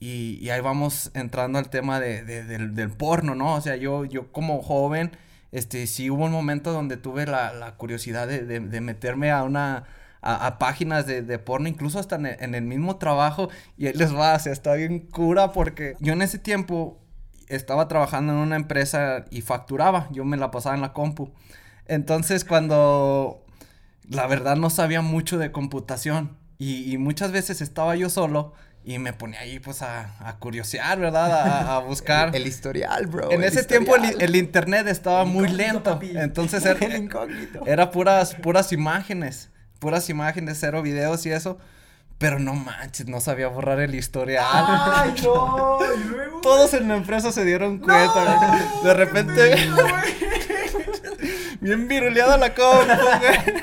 Y, ahí vamos entrando al tema de, de- del, del porno, ¿no? O sea, yo, yo como joven, este, sí hubo un momento donde tuve la, curiosidad de, de- meterme a una... A, páginas de, de porno, incluso hasta en el, mismo trabajo, y ahí les va, o sea, está bien cura porque yo en ese tiempo estaba trabajando en una empresa y facturaba, yo me la pasaba en la compu. Entonces cuando la verdad no sabía mucho de computación y muchas veces estaba yo solo y me ponía ahí pues a, a curiosear, ¿verdad? A, a buscar. El historial, bro. en el ese tiempo el, el internet estaba muy lento, entonces era, El era puras, puras imágenes, puras imágenes, cero videos y eso. Pero no manches, no sabía borrar el historial. ¡Ay, no! ¿Y luego? Todos en la empresa se dieron cuenta. güey. de repente. bien viruleada la compu, güey.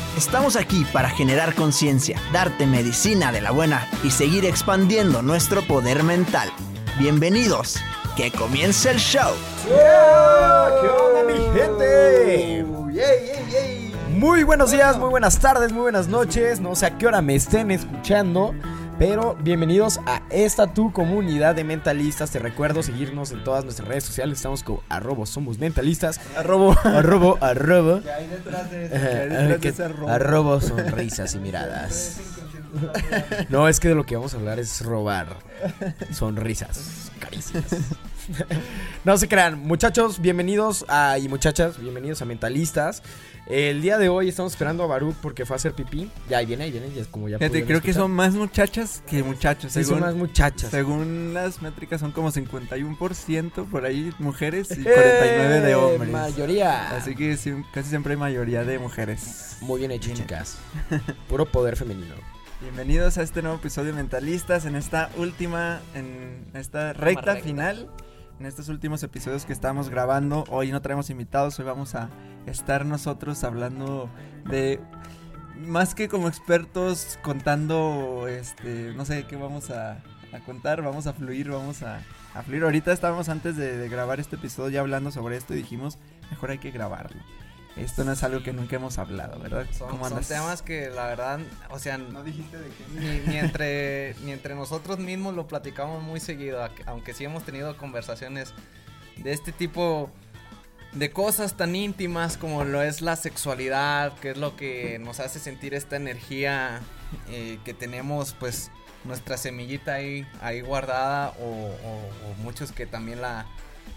Estamos aquí para generar conciencia, darte medicina de la buena y seguir expandiendo nuestro poder mental. Bienvenidos, que comience el show. ¿Qué onda, mi gente? Muy buenos días, muy buenas tardes, muy buenas noches. No sé a qué hora me estén escuchando. Pero bienvenidos a esta tu comunidad de mentalistas. Te recuerdo seguirnos en todas nuestras redes sociales. Estamos como arrobo somos mentalistas. Arrobo, arrobo, arrobo. ¿Qué hay detrás de que- ese arrobo? arrobo sonrisas y miradas. No, es que de lo que vamos a hablar es robar sonrisas, caricias. No se crean, muchachos, bienvenidos a, y muchachas, bienvenidos a Mentalistas. El día de hoy estamos esperando a Baruch porque fue a hacer pipí. Ya ahí viene, ahí viene, ya es como ya. Fíjate, creo que son más muchachas que muchachos. Sí, son según, más muchachas. según las métricas son como 51% por ahí mujeres y 49 de ¡Eh! hombres. Mayoría. Así que sí, casi siempre hay mayoría de mujeres. Muy bien hecho, chicas. Puro poder femenino. Bienvenidos a este nuevo episodio de Mentalistas en esta última, en esta recta, final, en estos últimos episodios que estamos grabando. Hoy no traemos invitados, hoy vamos a estar nosotros hablando de más que como expertos contando, este, no sé qué vamos a, contar, vamos a fluir, vamos a, a fluir. Ahorita estábamos antes de, de grabar este episodio ya hablando sobre esto y dijimos, mejor hay que grabarlo. Esto no es algo que nunca hemos hablado, ¿verdad? Son, ¿Cómo son temas que la verdad, o sea, No dijiste de qué. ni, ni entre, ni entre nosotros mismos lo platicamos muy seguido, aunque sí hemos tenido conversaciones de este tipo de cosas tan íntimas como lo es la sexualidad, que es lo que nos hace sentir esta energía eh, que tenemos, pues nuestra semillita ahí, ahí guardada o, o- o muchos que también la,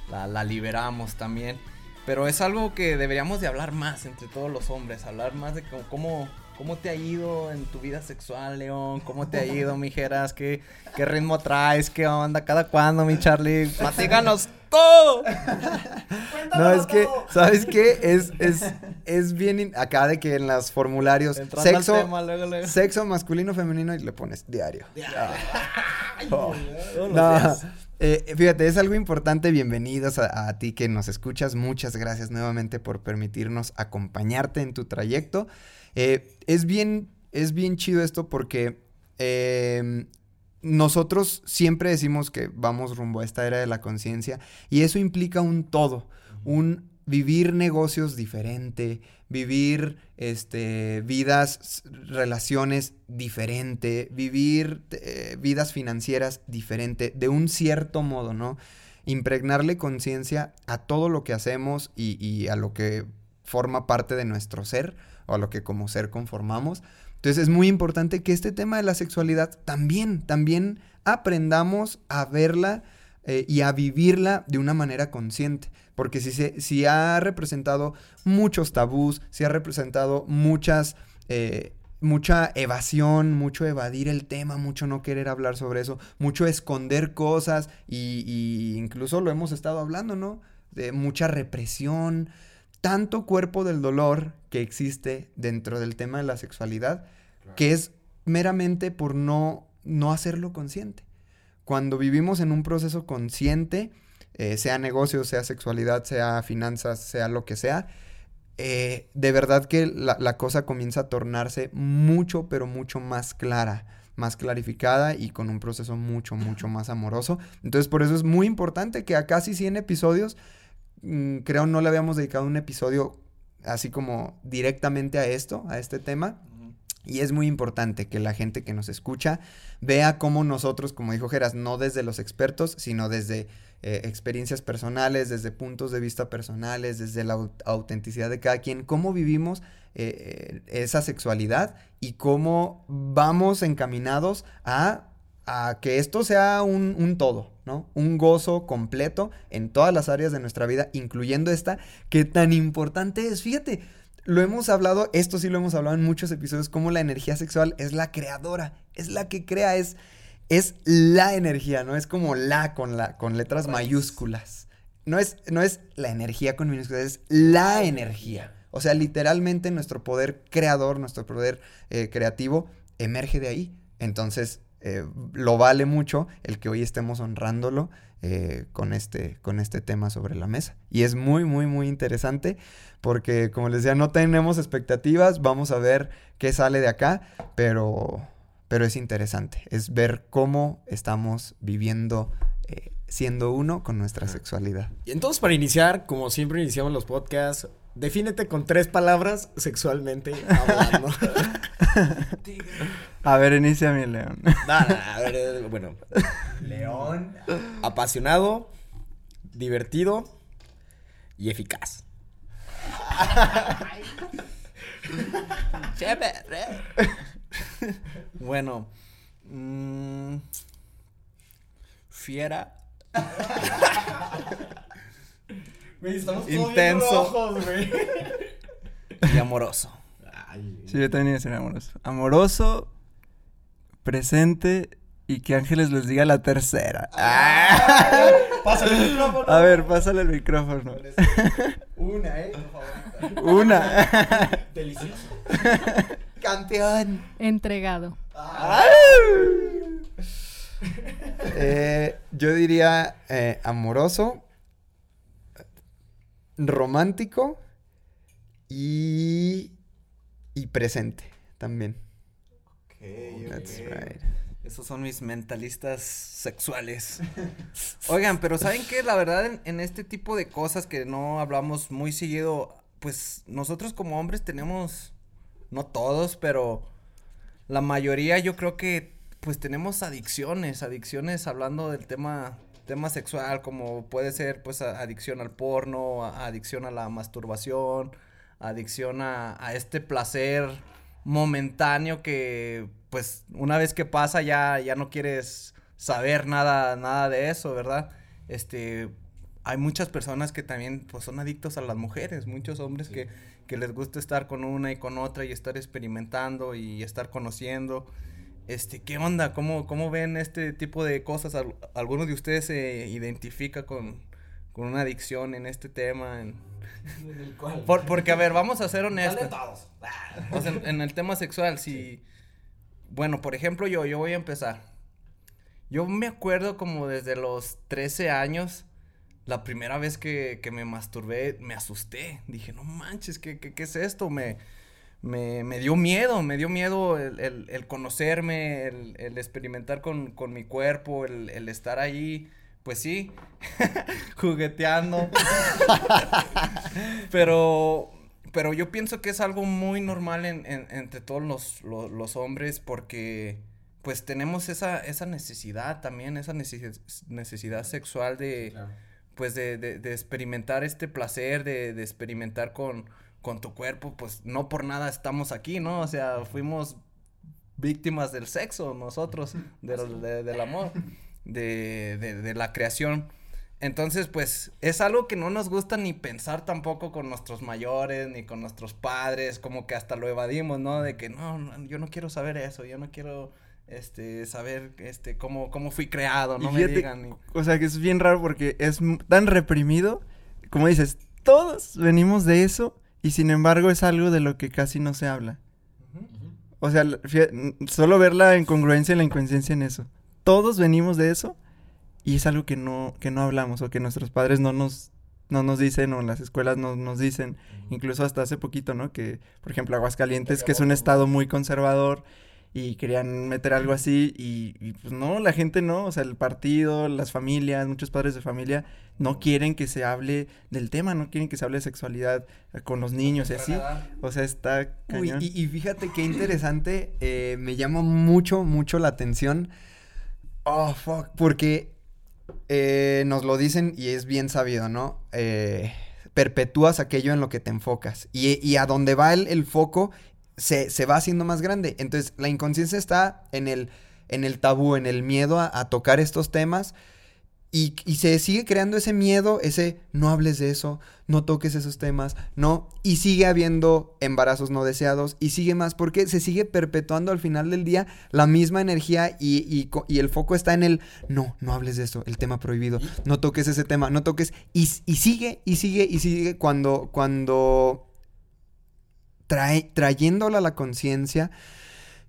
la, la liberamos también. Pero es algo que deberíamos de hablar más entre todos los hombres, hablar más de cómo, cómo, cómo te ha ido en tu vida sexual, León, cómo te ha ido, mijeras, qué, qué ritmo traes, qué onda, cada cuándo, mi Charlie, platícanos todo. No, es que, ¿sabes qué? Es, es, es bien in- acá de que en los formularios Entrando sexo, tema, luego, luego. sexo masculino, femenino y le pones diario. Oh. No, eh, fíjate, es algo importante. Bienvenidos a, a ti que nos escuchas. Muchas gracias nuevamente por permitirnos acompañarte en tu trayecto. Eh, es bien, es bien chido esto porque eh, nosotros siempre decimos que vamos rumbo a esta era de la conciencia y eso implica un todo, un vivir negocios diferente, vivir este, vidas, relaciones diferente, vivir eh, vidas financieras diferente, de un cierto modo, ¿no? Impregnarle conciencia a todo lo que hacemos y, y a lo que forma parte de nuestro ser o a lo que como ser conformamos. Entonces es muy importante que este tema de la sexualidad también, también aprendamos a verla eh, y a vivirla de una manera consciente. Porque si, se, si ha representado muchos tabús, si ha representado muchas, eh, mucha evasión, mucho evadir el tema, mucho no querer hablar sobre eso, mucho esconder cosas y, y incluso lo hemos estado hablando, ¿no? De mucha represión, tanto cuerpo del dolor que existe dentro del tema de la sexualidad, que es meramente por no, no hacerlo consciente. Cuando vivimos en un proceso consciente, eh, sea negocio, sea sexualidad, sea finanzas, sea lo que sea, eh, de verdad que la, la, cosa comienza a tornarse mucho, pero mucho más clara, más clarificada y con un proceso mucho, mucho más amoroso. Entonces, por eso es muy importante que a casi 100 episodios, mmm, creo no le habíamos dedicado un episodio así como directamente a esto, a este tema. Y es muy importante que la gente que nos escucha vea cómo nosotros, como dijo Geras, no desde los expertos, sino desde eh, experiencias personales, desde puntos de vista personales, desde la autenticidad de cada quien, cómo vivimos eh, esa sexualidad y cómo vamos encaminados a, a que esto sea un, un todo, ¿no? Un gozo completo en todas las áreas de nuestra vida, incluyendo esta, que tan importante es, fíjate lo hemos hablado, esto sí lo hemos hablado en muchos episodios, como la energía sexual es la creadora, es la que crea, es, es la energía, no es como la con, la, con letras mayúsculas. No es, no es la energía con minúsculas, es la energía. O sea, literalmente nuestro poder creador, nuestro poder eh, creativo emerge de ahí. Entonces, eh, lo vale mucho el que hoy estemos honrándolo eh, con, este, con este tema sobre la mesa. Y es muy, muy, muy interesante porque, como les decía, no tenemos expectativas, vamos a ver qué sale de acá, pero, pero es interesante, es ver cómo estamos viviendo. Eh, siendo uno con nuestra sexualidad. Y entonces para iniciar, como siempre iniciamos los podcasts, defínete con tres palabras sexualmente hablando. a ver, inicia mi león. No, no, a ver, bueno. León. Apasionado, divertido y eficaz. bueno. Mmm, fiera. Intenso. Rojos, y amoroso. Sí, yo también iba a ser amoroso. Amoroso, presente y que Ángeles les diga la tercera. Ah. Pásale el micrófono. A ver, pásale el micrófono. Una, eh, por favor. Una. Delicioso. Campeón. Entregado. Eh, yo diría eh, amoroso, romántico y, y presente también. Okay, That's okay. right. Esos son mis mentalistas sexuales. Oigan, pero ¿saben qué? La verdad, en, en, este tipo de cosas que no hablamos muy seguido, pues nosotros como hombres tenemos, no todos, pero la mayoría yo creo que pues tenemos adicciones, adicciones hablando del tema, tema sexual, como puede ser pues adicción al porno, adicción a la masturbación, adicción a, a este placer momentáneo que pues una vez que pasa ya, ya no quieres saber nada, nada de eso, ¿verdad? Este, hay muchas personas que también pues son adictos a las mujeres, muchos hombres sí. que, que les gusta estar con una y con otra y estar experimentando y estar conociendo. Este, ¿qué onda? ¿Cómo, cómo ven este tipo de cosas? ¿Al, ¿Alguno de ustedes se identifica con, con una adicción en este tema? En... Por, porque, a ver, vamos a ser honestos. O sea, en, en, el tema sexual, si... Sí. Bueno, por ejemplo, yo, yo voy a empezar. Yo me acuerdo como desde los 13 años, la primera vez que, que me masturbé, me asusté. Dije, no manches, ¿qué, qué, qué es esto? Me, me, me, dio miedo, me dio miedo el, el, el conocerme, el, el, experimentar con, con mi cuerpo, el, el estar ahí pues sí, jugueteando. pero, pero yo pienso que es algo muy normal en, entre todos los, los, hombres porque pues tenemos esa, esa necesidad también, esa necesidad sexual de, pues de, de, experimentar este placer, de, de experimentar con, con tu cuerpo, pues no por nada estamos aquí, ¿no? O sea, fuimos víctimas del sexo nosotros, del amor de, la creación. Entonces, pues, es algo que no nos gusta ni pensar tampoco con nuestros mayores, ni con nuestros padres, como que hasta lo evadimos, ¿no? De que no, yo no quiero saber eso, yo no quiero este saber este cómo cómo fui creado, no me digan. O sea, que es bien raro porque es tan reprimido, como dices, todos venimos de eso y sin embargo es algo de lo que casi no se habla. O sea, solo ver la incongruencia y la inconsciencia en eso todos venimos de eso y es algo que no, que no hablamos o que nuestros padres no nos, no nos dicen o en las escuelas no nos dicen, incluso hasta hace poquito, ¿no? Que, por ejemplo, Aguascalientes, que es un estado muy conservador y querían meter algo así y, pues no, la gente no, o sea, el partido, las familias, muchos padres de familia no quieren que se hable del tema, no quieren que se hable de sexualidad con los niños y así, o sea, está cañón. y, fíjate qué interesante, eh, me llama mucho, mucho la atención Oh, fuck. Porque eh, nos lo dicen y es bien sabido, ¿no? Eh, perpetúas aquello en lo que te enfocas. Y, a donde va el, foco se, va haciendo más grande. Entonces, la inconsciencia está en el, en el tabú, en el miedo a tocar estos temas. Y, se sigue creando ese miedo, ese no hables de eso, no toques esos temas, no. Y sigue habiendo embarazos no deseados y sigue más porque se sigue perpetuando al final del día la misma energía y, el foco está en el no, no hables de eso, el tema prohibido, no toques ese tema, no toques. Y, sigue y sigue y sigue cuando, cuando trae, trayéndola a la conciencia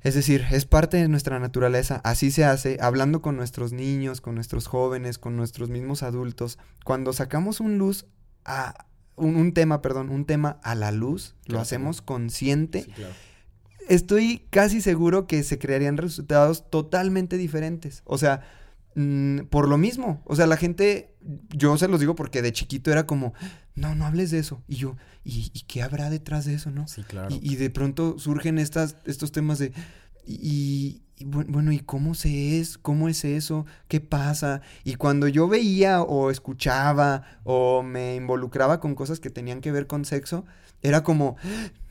es decir, es parte de nuestra naturaleza, así se hace, hablando con nuestros niños, con nuestros jóvenes, con nuestros mismos adultos. Cuando sacamos un luz a un, tema, perdón, un tema a la luz, lo hacemos consciente. Estoy casi seguro que se crearían resultados totalmente diferentes. O sea, mm, por lo mismo. O sea, la gente, yo se los digo porque de chiquito era como, no, no hables de eso. Y yo, ¿y, qué habrá detrás de eso, no? Sí, claro. Y, de pronto surgen estas, estos temas de, y, bueno, ¿y cómo se es? ¿Cómo es eso? ¿Qué pasa? Y cuando yo veía o escuchaba o me involucraba con cosas que tenían que ver con sexo, era como,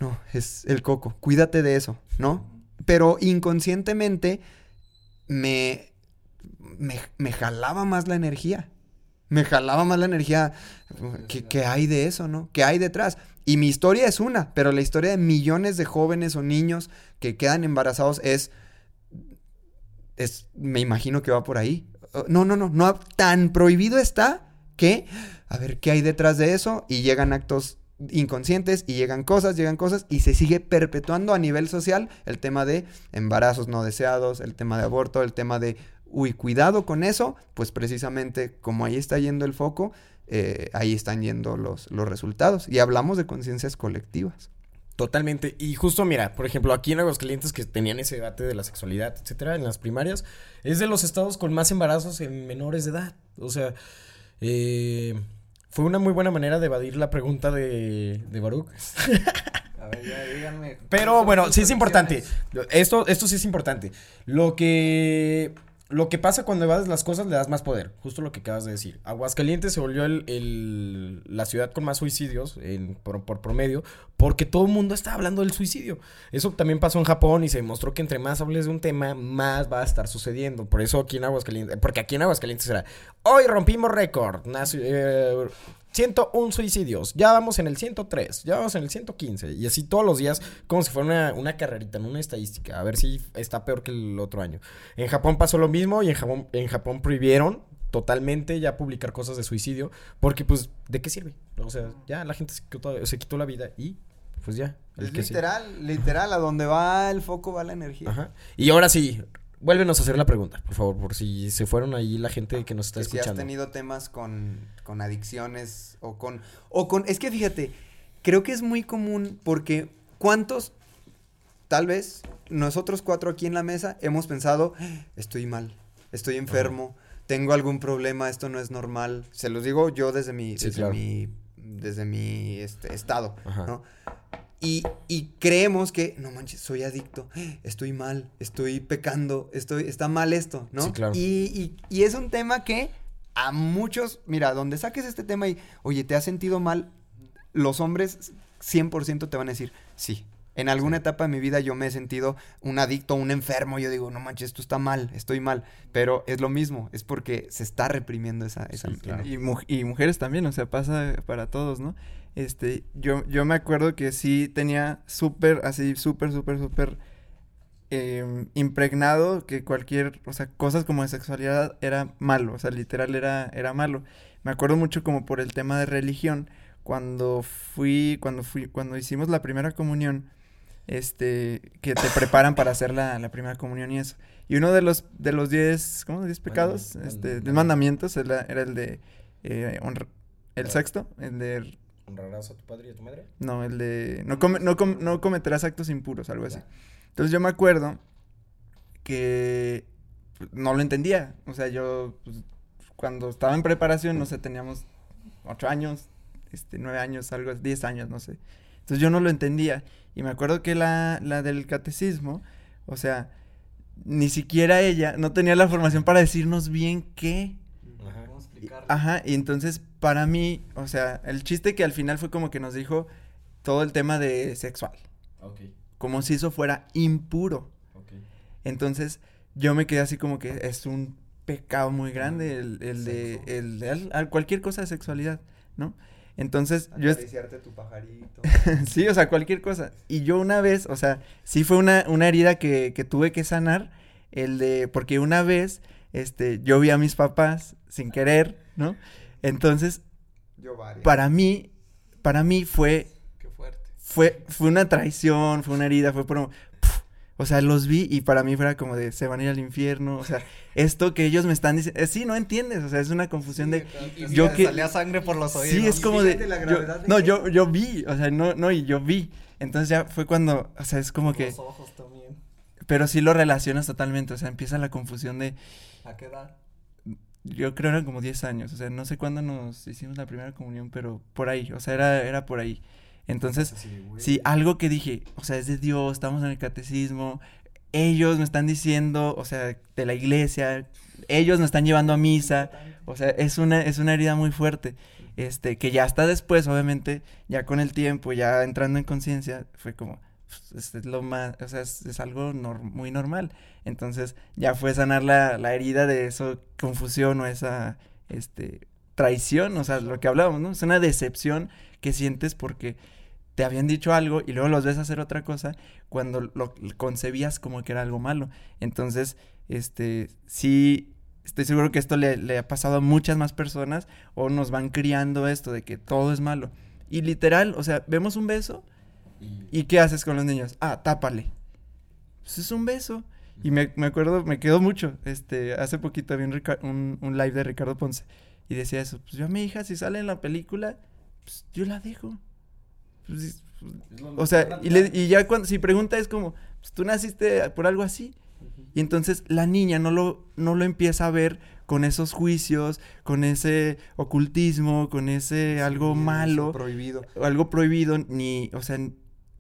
no, es el coco, cuídate de eso, ¿no? Pero inconscientemente me, me, me jalaba más la energía me jalaba más la energía. ¿Qué, hay de eso, no? ¿Qué hay detrás? Y mi historia es una, pero la historia de millones de jóvenes o niños que quedan embarazados es. es me imagino que va por ahí. Uh, no, no, no, no. Tan prohibido está que. A ver, ¿qué hay detrás de eso? Y llegan actos inconscientes y llegan cosas, llegan cosas y se sigue perpetuando a nivel social el tema de embarazos no deseados, el tema de aborto, el tema de uy, cuidado con eso, pues precisamente como ahí está yendo el foco, eh, ahí están yendo los, los resultados. Y hablamos de conciencias colectivas. Totalmente. Y justo, mira, por ejemplo, aquí en Aguascalientes que tenían ese debate de la sexualidad, etcétera, en las primarias, es de los estados con más embarazos en menores de edad. O sea, eh, fue una muy buena manera de evadir la pregunta de, de Baruch. A ver, ya díganme. Pero bueno, sí es importante. Esto, esto sí es importante. Lo que lo que pasa cuando evades las cosas le das más poder, justo lo que acabas de decir. Aguascalientes se volvió el, la ciudad con más suicidios por, promedio porque todo el mundo está hablando del suicidio. Eso también pasó en Japón y se demostró que entre más hables de un tema, más va a estar sucediendo. Por eso aquí en Aguascalientes, porque aquí en Aguascalientes era, hoy rompimos récord, eh, 101 suicidios, ya vamos en el 103, ya vamos en el 115, y así todos los días, como si fuera una, una carrerita, en una estadística, a ver si está peor que el otro año. En Japón pasó lo mismo y en Japón, en Japón prohibieron totalmente ya publicar cosas de suicidio, porque pues, ¿de qué sirve? O sea, ya la gente se quitó, se quitó la vida y pues ya. es literal, literal, a donde va el foco va la energía. Ajá. Y ahora sí, Vuélvenos a hacer la pregunta, por favor, por si se fueron ahí la gente que nos está escuchando. Si has tenido temas con, con adicciones o con... O con... Es que fíjate, creo que es muy común porque ¿cuántos, tal vez, nosotros cuatro aquí en la mesa hemos pensado, estoy mal, estoy enfermo, tengo algún problema, esto no es normal. Se los digo yo desde mi, Sí, desde claro. mi, desde mi este, estado, Ajá. ¿no? Y, y creemos que, no manches, soy adicto, estoy mal, estoy pecando, estoy, está mal esto, ¿no? Sí, claro. Y, y- y es un tema que a muchos, mira, donde saques este tema y, oye, ¿te has sentido mal? Los hombres 100% te van a decir, sí. En alguna etapa de mi vida yo me he sentido un adicto, un enfermo. Yo digo, no manches, esto está mal, estoy mal. Pero es lo mismo, es porque se está reprimiendo esa... esa Y, mu- y mujeres también, o sea, pasa para todos, ¿no? Este, yo, yo me acuerdo que sí tenía súper, así, súper, súper, súper em, impregnado que cualquier, o sea, cosas como de sexualidad era malo, o sea, literal era, era malo. Me acuerdo mucho como por el tema de religión, cuando fui, cuando fui, cuando hicimos la primera comunión, este, que te preparan para hacer la, la primera comunión y eso. Y uno de los, de los diez, ¿cómo? Diez pecados, Manda- este, de mandamientos, era, era el de, eh, honra- el sexto, el de, ¿Honrarás a tu padre y a tu madre? no, el de, no, come- no, com- no cometerás actos impuros, algo así. Entonces yo me acuerdo que no lo entendía, o sea, yo, pues, cuando estaba en preparación, no sé, teníamos ocho años, este, nueve años, algo, diez años, no sé. Entonces yo no lo entendía. Y me acuerdo que la, la del catecismo, o sea, ni siquiera ella no tenía la formación para decirnos bien qué. Ajá. Ajá, y entonces para mí, o sea, el chiste que al final fue como que nos dijo todo el tema de sexual, Ok, como si eso fuera impuro. ok. Entonces yo me quedé así como que es un pecado muy grande el, el de, el de al- al- cualquier cosa de sexualidad, ¿no? Entonces yo... tu pajarito. sí, o sea, cualquier cosa. Y yo una vez, o sea, sí fue una, una herida que, que tuve que sanar, el de, porque una vez, este, yo vi a mis papás sin querer, ¿no? Entonces, Yo para mí, para mí fue, Qué fuerte. fue, fue una traición, fue una herida, fue por, o sea, los vi y para mí fuera como de, se van a ir al infierno, o sea, esto que ellos me están diciendo, eh, sí, no entiendes, o sea, es una confusión de, Y yo me que- salía sangre por los oídos. Sí, es como de. fíjate la yo- gravedad de no, que- yo, yo vi, o sea, no, no, y yo vi. Entonces ya fue cuando, o sea, es como que. Los ojos también. Pero sí lo relacionas totalmente, o sea, empieza la confusión de. ¿A qué edad? Yo creo eran como 10 años, o sea, no sé cuándo nos hicimos la primera comunión, pero por ahí, o sea, era, era por ahí. Entonces, sí, algo que dije, o sea, es de Dios, estamos en el catecismo, ellos me están diciendo, o sea, de la iglesia, ellos me están llevando a misa, o sea, es una, es una herida muy fuerte, este, que ya hasta después, obviamente, ya con el tiempo, ya entrando en conciencia, fue como, pues, es lo más, o sea, es, es algo nor- muy normal, entonces, ya fue sanar la, la herida de eso, confusión o esa, este, traición, o sea, lo que hablábamos, ¿no? Es una decepción que sientes porque te habían dicho algo y luego los ves hacer otra cosa cuando lo concebías como que era algo malo. Entonces, este, sí, estoy seguro que esto le, ha pasado a muchas más personas o nos van criando esto de que todo es malo. Y literal, o sea, vemos un beso y ¿qué haces con los niños? Ah, tápale. Pues es un beso. Y me, me acuerdo, me quedó mucho, este, hace poquito vi un, un live de Ricardo Ponce y decía eso, pues yo a mi hija si sale en la película, pues yo la dejo. Pues, es- o sea, y, le- y ya cuando, si pregunta es como, pues tú naciste por algo así. Y entonces la niña no lo, no lo empieza a ver con esos juicios, con ese ocultismo, con ese algo malo, Prohibido. o algo prohibido, ni, o sea,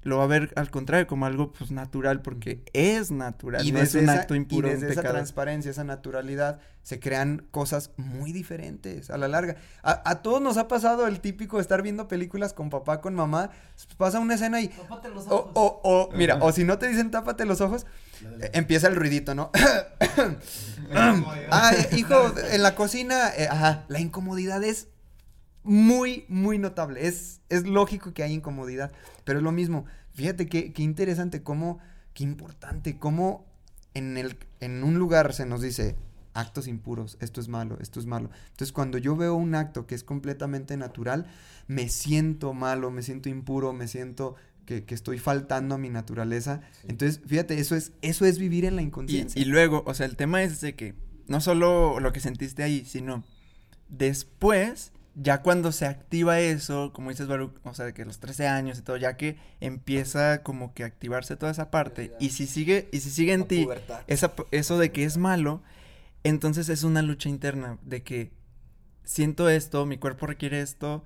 lo va a ver al contrario como algo pues natural, porque es natural, Y no es un esa, acto impuro, desde esa pecado. transparencia, esa naturalidad, se crean cosas muy diferentes a la larga. A, a todos nos ha pasado el típico de estar viendo películas con papá, con mamá, pasa una escena y... O, o, o, mira, o si no te dicen tápate los ojos, eh, empieza el ruidito, ¿no? ah, hijo, en la cocina, eh, ajá, la incomodidad es muy, muy notable. Es, es lógico que hay incomodidad, pero es lo mismo. Fíjate qué, qué interesante, cómo, qué importante, cómo en, el, en un lugar se nos dice actos impuros, esto es malo, esto es malo. Entonces, cuando yo veo un acto que es completamente natural, me siento malo, me siento impuro, me siento que, que estoy faltando a mi naturaleza. Entonces, fíjate, eso es, eso es vivir en la Y, inconsciencia. y luego, o sea, el tema es de que no solo lo que sentiste ahí, sino después, ya cuando se activa eso, como dices, Baruch, o sea, de que los 13 años y todo, ya que empieza como que a activarse toda esa parte, y si sigue, y si sigue en ti esa, eso de que es malo, Entonces es una lucha interna de que siento esto, mi cuerpo requiere esto,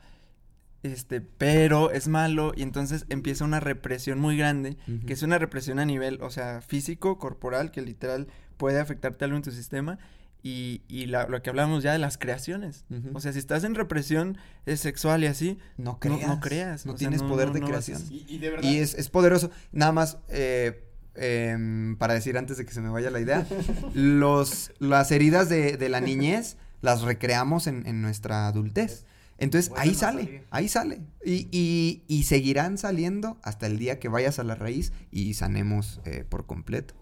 este, pero es malo y entonces empieza una represión muy grande, que es una represión a nivel, o sea, físico, corporal, que literal puede afectarte algo en tu sistema. Y, y la- lo que hablamos ya de las creaciones. O sea, si estás en represión eh, sexual y así, No creas. no creas. No o sea, tienes poder de no vas a- creación. Y, y de verdad. Y es, es poderoso. Nada más, eh, em, para decir antes de que se me vaya la idea, los, las heridas de, de la niñez las recreamos en, en nuestra adultez. Entonces ahí sale, ahí sale. Y, y- y seguirán saliendo hasta el día que vayas a la raíz y sanemos eh, por completo.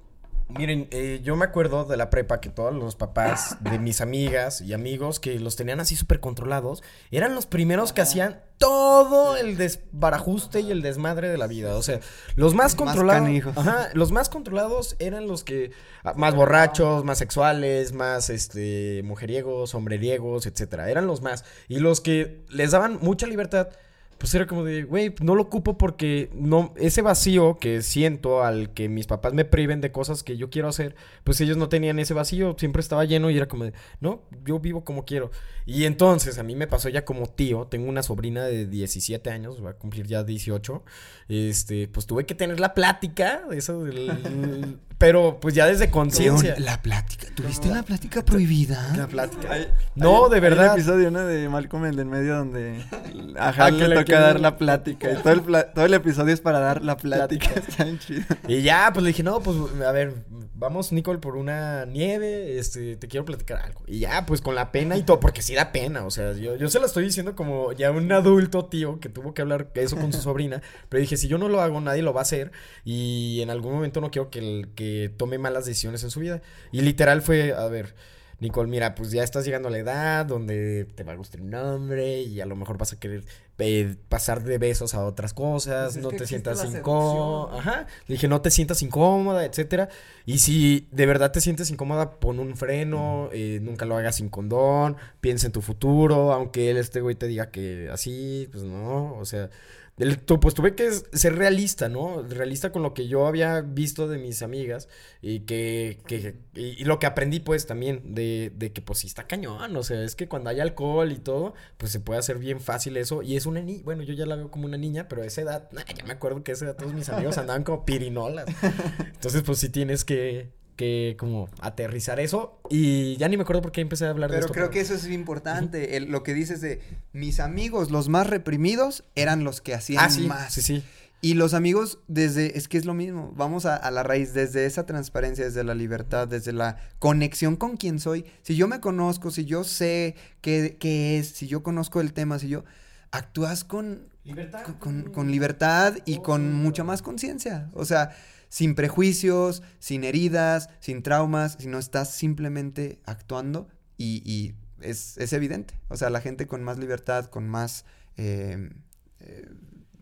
Miren, eh, yo me acuerdo de la prepa que todos los papás de mis amigas y amigos que los tenían así súper controlados, eran los primeros que hacían todo el desbarajuste y el desmadre de la vida. O sea, los más controlados. Ajá, los más controlados eran los que. ah, Más borrachos, más sexuales, más este mujeriegos, hombreriegos, etcétera. Eran los más. Y los que les daban mucha libertad. Pues era como de, güey, no lo ocupo porque no, ese vacío que siento al que mis papás me priven de cosas que yo quiero hacer, pues ellos no tenían ese vacío, siempre estaba lleno y era como de, no, yo vivo como quiero. Y entonces a mí me pasó ya como tío, tengo una sobrina de 17 años, va a cumplir ya 18, este, pues tuve que tener la plática, eso del, pero pues ya desde conciencia. La plática. ¿Tuviste la plática prohibida? La plática. Hay- No, hay- de hay verdad. un episodio, ¿no? De Malcolm el del medio donde a Ah, Hal le le toca quiere- dar la plática. Y todo el, pla- todo el episodio es para dar la plática. Está chido. Y ya, pues le dije, no, pues a ver, vamos, Nicole, por una nieve, este, te quiero platicar algo. Y ya, pues con la pena y todo, porque sí da pena, o sea, yo, yo se lo estoy diciendo como ya un adulto tío que tuvo que hablar eso con su sobrina, pero dije, si yo no lo hago, nadie lo va a hacer y en algún momento no quiero que, el- que tome malas decisiones en su vida. Y literal fue, a ver... Nicole, mira, pues ya estás llegando a la edad donde te va a gustar un hombre y a lo mejor vas a querer eh, pasar de besos a otras cosas, Pues es no que te sientas seducción. Ajá. Le dije, no te sientas incómoda, etcétera. Y si de verdad te sientes incómoda, pon un freno, eh, nunca lo hagas sin condón, piensa en tu futuro, aunque él, este güey, te diga que así, pues no, o sea. Pues tuve que ser realista, ¿no? Realista con lo que yo había visto de mis amigas y que, que y, y lo que aprendí pues también de, de que pues sí está cañón, o sea, es que cuando hay alcohol y todo, pues se puede hacer bien fácil eso y es una niña, bueno, yo ya la veo como una niña, pero a esa edad, nah, ya me acuerdo que a esa edad todos mis amigos andaban como pirinolas. Entonces pues sí tienes que que como aterrizar eso y ya ni me acuerdo por qué empecé a hablar de Pero esto. creo que eso es importante. el- lo que dices de mis amigos, los más reprimidos, eran los que hacían Ah, sí, más. sí, sí. Y los amigos, desde, es que es lo mismo, vamos a, a la raíz, desde esa transparencia, desde la libertad, desde la conexión con quien soy. Si yo me conozco, si yo sé qué, qué es, si yo conozco el tema, si yo actúas con, con, con- con libertad y con mucha más conciencia. O sea, sin prejuicios, sin heridas, sin traumas, sino estás simplemente actuando y, es, es evidente. O sea, la gente con más libertad, con más... eh, eh,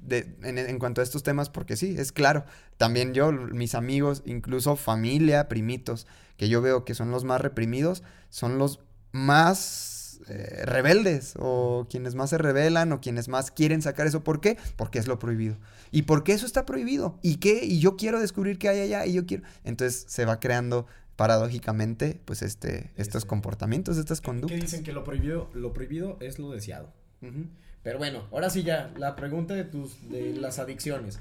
de- en cuanto a estos temas, porque sí, es claro. También yo, mis amigos, incluso familia, primitos, que yo veo que son los más reprimidos, son los más eh, rebeldes o quienes más se rebelan o quienes más quieren sacar eso. ¿Por qué? Porque es lo prohibido. ¿Y por qué eso está prohibido? ¿Y qué? Y yo quiero descubrir qué hay allá y yo quiero... Entonces se va creando paradójicamente pues este estos comportamientos, estas Que conductas. dicen que lo prohibido, lo prohibido es lo deseado. Pero bueno, ahora sí ya, la pregunta de tus, de las adicciones.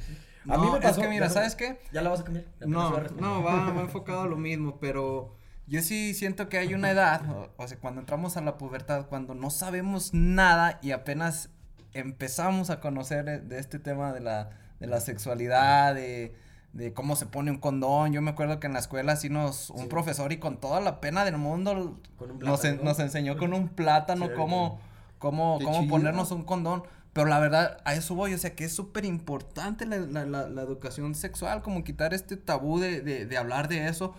A No, mí me pasó. es que mira, ¿sabes qué? ¿Ya la vas a cambiar? No, no, va, va enfocado a lo mismo, pero yo sí siento que hay una edad, o, o sea, cuando entramos a la pubertad, cuando no sabemos nada y apenas empezamos a conocer de, de este tema de la, de la sexualidad, de, de cómo se pone un condón. Yo me acuerdo que en la escuela sí nos, un profesor y con toda la pena del mundo nos, en- plátano. nos enseñó con un plátano Sí, cómo, cómo, cómo chido. ponernos un condón. Pero la verdad, a eso voy, o sea, que es súper importante la, la, la, la educación sexual, como quitar este tabú de, de, de hablar de eso.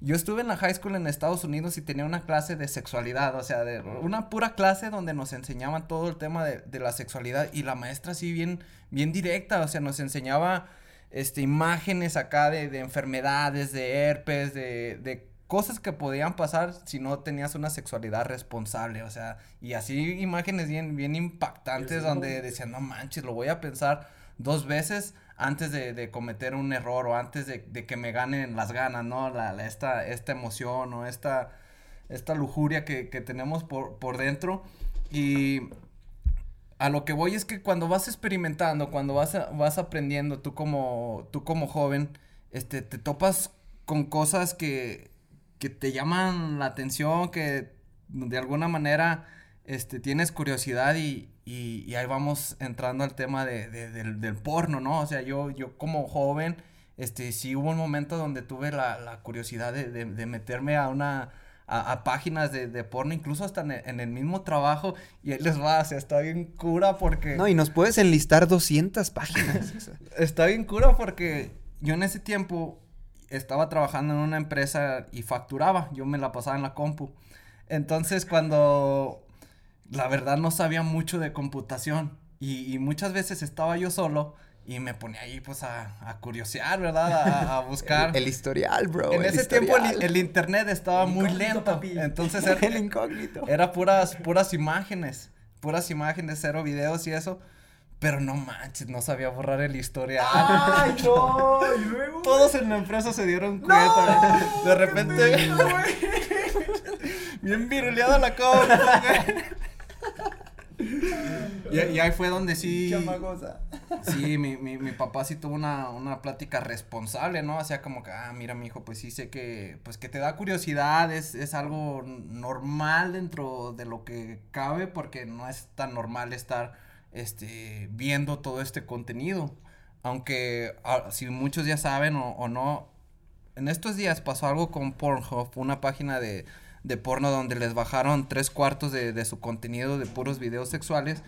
Yo estuve en la high school en Estados Unidos y tenía una clase de sexualidad, o sea, de una pura clase donde nos enseñaban todo el tema de, de la sexualidad y la maestra así bien, bien directa, o sea, nos enseñaba este, imágenes acá de, de enfermedades, de herpes, de, de cosas que podían pasar si no tenías una sexualidad responsable, o sea, y así imágenes bien, bien impactantes donde decían, no manches, lo voy a pensar dos veces antes de, de cometer un error o antes de, de que me ganen las ganas, ¿no? La, esta, esta emoción o esta, esta lujuria que, que tenemos por, por dentro. Y a lo que voy es que cuando vas experimentando, cuando vas, vas aprendiendo, tú como, tú como joven, este, te topas con cosas que, que te llaman la atención, que de alguna manera este, tienes curiosidad y, y, ahí vamos entrando al tema de, del, del, porno, ¿no? O sea, yo, yo como joven, este, sí hubo un momento donde tuve la, la curiosidad de, de, meterme a una, a, páginas de, de, porno, incluso hasta en el, mismo trabajo, y ahí les va, o sea, está bien cura porque... No, y nos puedes enlistar 200 páginas. está bien cura porque yo en ese tiempo estaba trabajando en una empresa y facturaba, yo me la pasaba en la compu. Entonces cuando la verdad no sabía mucho de computación y, muchas veces estaba yo solo y me ponía ahí pues a, a curiosear, ¿verdad? A, buscar. el, historial, bro. En ese tiempo el, internet estaba muy lento. Entonces era, el incógnito. Era puras, puras imágenes. Puras imágenes, cero videos y eso. Pero no manches, no sabía borrar el historial. ¡Ay, no! ¿Y luego? Todos en la empresa se dieron cuenta. de repente. Bien viruleada la compa, y, ahí fue donde sí. Sí, mi, mi, mi, papá sí tuvo una, una plática responsable, ¿no? O sea, como que, ah, mira, mi hijo, pues sí sé que, pues que te da curiosidad, es, es algo normal dentro de lo que cabe, porque no es tan normal estar, este, viendo todo este contenido. Aunque, ah, si muchos ya saben o, o no, en estos días pasó algo con Pornhub, una página de de porno donde les bajaron tres cuartos de, de su contenido de puros videos sexuales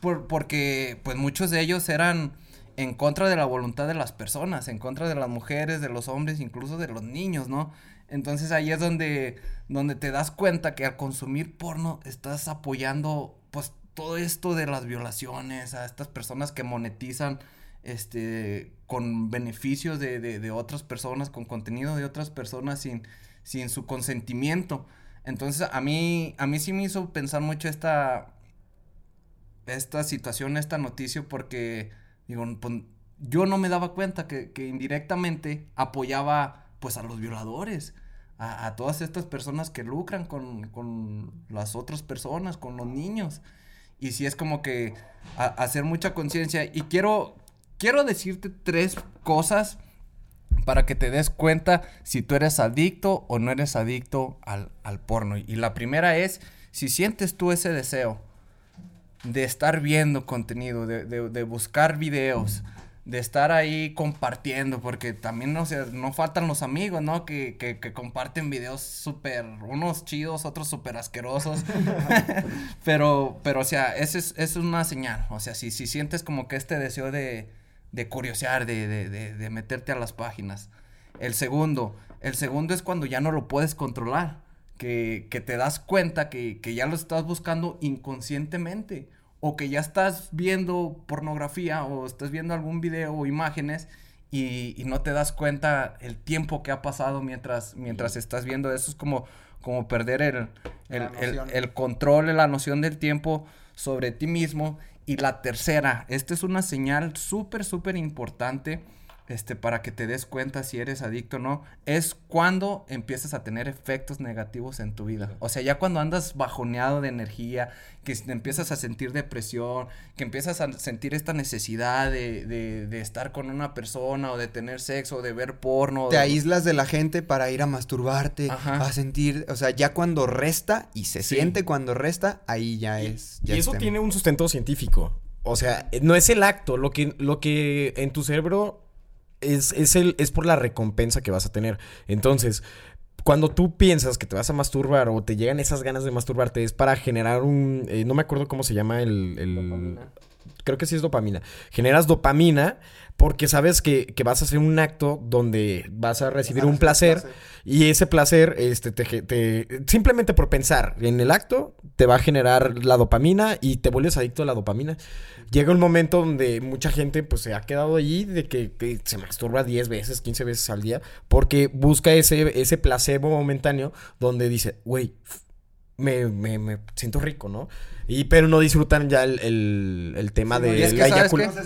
por, porque pues muchos de ellos eran en contra de la voluntad de las personas, en contra de las mujeres, de los hombres, incluso de los niños, ¿no? Entonces ahí es donde, donde te das cuenta que al consumir porno estás apoyando pues todo esto de las violaciones, a estas personas que monetizan este con beneficios de, de, de otras personas, con contenido de otras personas sin, sin su consentimiento. Entonces, a mí, a mí sí me hizo pensar mucho esta, esta situación, esta noticia, porque, digo, pues, yo no me daba cuenta que, que, indirectamente apoyaba, pues, a los violadores, a, a todas estas personas que lucran con, con, las otras personas, con los niños. Y sí es como que hacer mucha conciencia. Y quiero, quiero decirte tres cosas para que te des cuenta si tú eres adicto o no eres adicto al, porno. Y la primera es, si sientes tú ese deseo de estar viendo contenido, de, buscar videos, de estar ahí compartiendo, porque también no, no faltan los amigos, ¿no? Que, que, comparten videos súper, unos chidos, otros súper asquerosos. pero, pero, o sea, esa es, es una señal. O sea, si, si sientes como que este deseo de, de curiosear, de, de, de, meterte a las páginas. El segundo, el segundo es cuando ya no lo puedes controlar, que, que te das cuenta que, que, ya lo estás buscando inconscientemente, o que ya estás viendo pornografía, o estás viendo algún video o imágenes, y, y no te das cuenta el tiempo que ha pasado mientras, mientras estás viendo eso. Es como, como perder el, el, el, el control, la noción del tiempo sobre ti mismo y la tercera, esta es una señal súper, súper importante este, para que te des cuenta si eres adicto o no, es cuando empiezas a tener efectos negativos en tu vida. O sea, ya cuando andas bajoneado de energía, que empiezas a sentir depresión, que empiezas a sentir esta necesidad de, de, estar con una persona o de tener sexo, o de ver porno. Te aíslas de la gente para ir a masturbarte, a sentir, o sea, ya cuando resta y se siente cuando resta, ahí ya es. y eso tiene un sustento científico. O sea, no es el acto, lo que, lo que en tu cerebro es, es, el, es por la recompensa que vas a tener. Entonces, cuando tú piensas que te vas a masturbar o te llegan esas ganas de masturbarte, es para generar un. Eh, no me acuerdo cómo se llama el. el creo que sí es dopamina. Generas dopamina porque sabes que, que, vas a hacer un acto donde vas a recibir un placer, y ese placer, este, te, te, simplemente por pensar en el acto, te va a generar la dopamina y te vuelves adicto a la dopamina. Llega un momento donde mucha gente pues se ha quedado allí de que, que se masturba 10 veces, 15 veces al día, porque busca ese, ese placebo momentáneo donde dice, güey, me, me, me siento rico, ¿no? Y pero no disfrutan ya el, el, el tema de y es que, la ¿sabes eyaculación.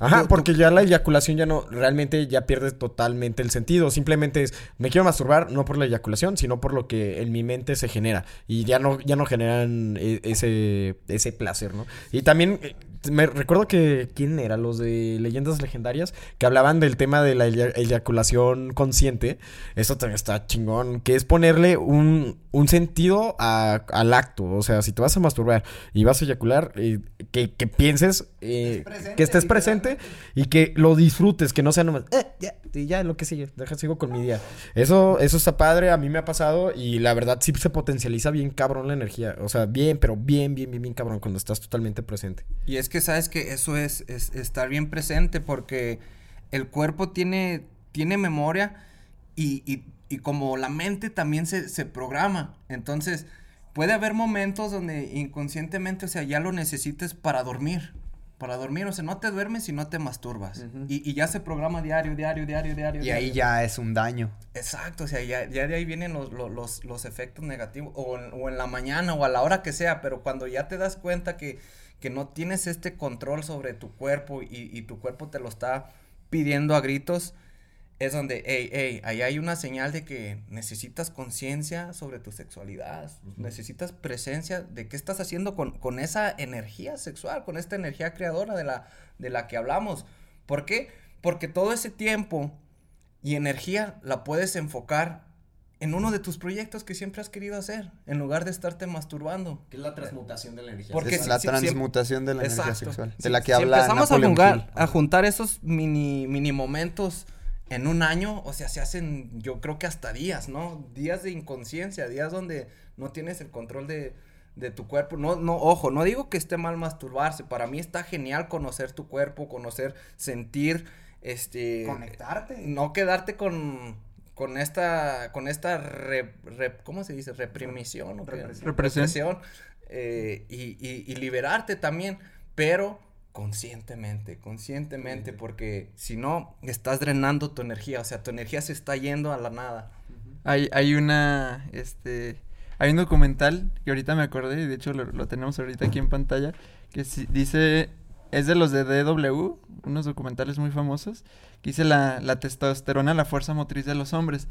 Ajá, porque ya la eyaculación ya no, realmente ya pierde totalmente el sentido. Simplemente es, me quiero masturbar no por la eyaculación, sino por lo que en mi mente se genera. Y ya no, ya no generan e- ese, ese placer, ¿no? Y también eh, me recuerdo que, ¿quién era? Los de Leyendas Legendarias, que hablaban del tema de la eya- eyaculación consciente. Eso también está chingón, que es ponerle un, un sentido a- al acto. O sea, si te vas a masturbar y vas a eyacular, eh, que, que pienses, eh, presente, que estés presente y que lo disfrutes, que no sea nomás, eh, ya, y ya, lo que sigue, deja, sigo con mi día. Eso, eso está padre, a mí me ha pasado y la verdad sí se potencializa bien cabrón la energía. O sea, bien, pero bien, bien, bien, bien cabrón cuando estás totalmente presente. Y es que sabes que eso es, es estar bien presente porque el cuerpo tiene, tiene memoria y, y- y como la mente también se, se programa. Entonces, puede haber momentos donde inconscientemente, o sea, ya lo necesites para dormir. Para dormir, o sea, no te duermes y no te masturbas. y, y ya se programa diario, diario, diario, diario. Y ahí ya es un daño. Exacto, o sea, ya, ya de ahí vienen los, los, los, los efectos negativos, o en, o en la mañana o a la hora que sea, pero cuando ya te das cuenta que, que no tienes este control sobre tu cuerpo y, y tu cuerpo te lo está pidiendo a gritos, es donde, hey, hey, ahí hay una señal de que necesitas conciencia sobre tu sexualidad, necesitas presencia de qué estás haciendo con, con esa energía sexual, con esta energía creadora de la, de la que hablamos. ¿Por qué? Porque todo ese tiempo y energía la puedes enfocar en uno de tus proyectos que siempre has querido hacer, en lugar de estarte masturbando. Que es la transmutación de la energía. Porque es si- la transmutación de la energía sexual. De la que si habla empezamos a, Napoleon a juntar esos mini, mini momentos en un año, o sea, se hacen, yo creo que hasta días, ¿no? Días de inconsciencia, días donde no tienes el control de, de tu cuerpo. No, no, ojo, no digo que esté mal masturbarse. Para mí está genial conocer tu cuerpo, conocer, sentir, este... Conectarte. No quedarte con, con esta, con esta, re- re- ¿cómo se dice? Reprimición. Represión. Represión, eh, y, y- y liberarte también, pero conscientemente, conscientemente, porque si no, estás drenando tu energía, o sea, tu energía se está yendo a la nada. Hay, hay una, este, hay un documental que ahorita me acordé, y de hecho lo, lo tenemos ahorita aquí en pantalla, que si- dice, es de los de DW, unos documentales muy famosos, que dice la, la testosterona, la fuerza motriz de los hombres.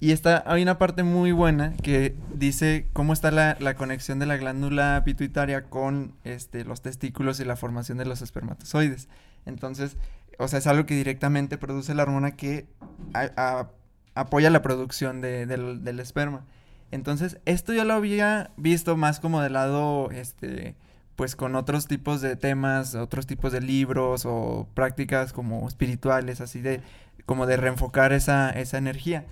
Y está, hay una parte muy buena que dice cómo está la, la conexión de la glándula pituitaria con este, los testículos y la formación de los espermatozoides. Entonces, o sea, es algo que directamente produce la hormona que apoya la producción de- del, del esperma. Entonces, esto yo lo había visto más como del lado, este, pues con otros tipos de temas, otros tipos de libros o prácticas como espirituales, así de, como de reenfocar esa, esa energía.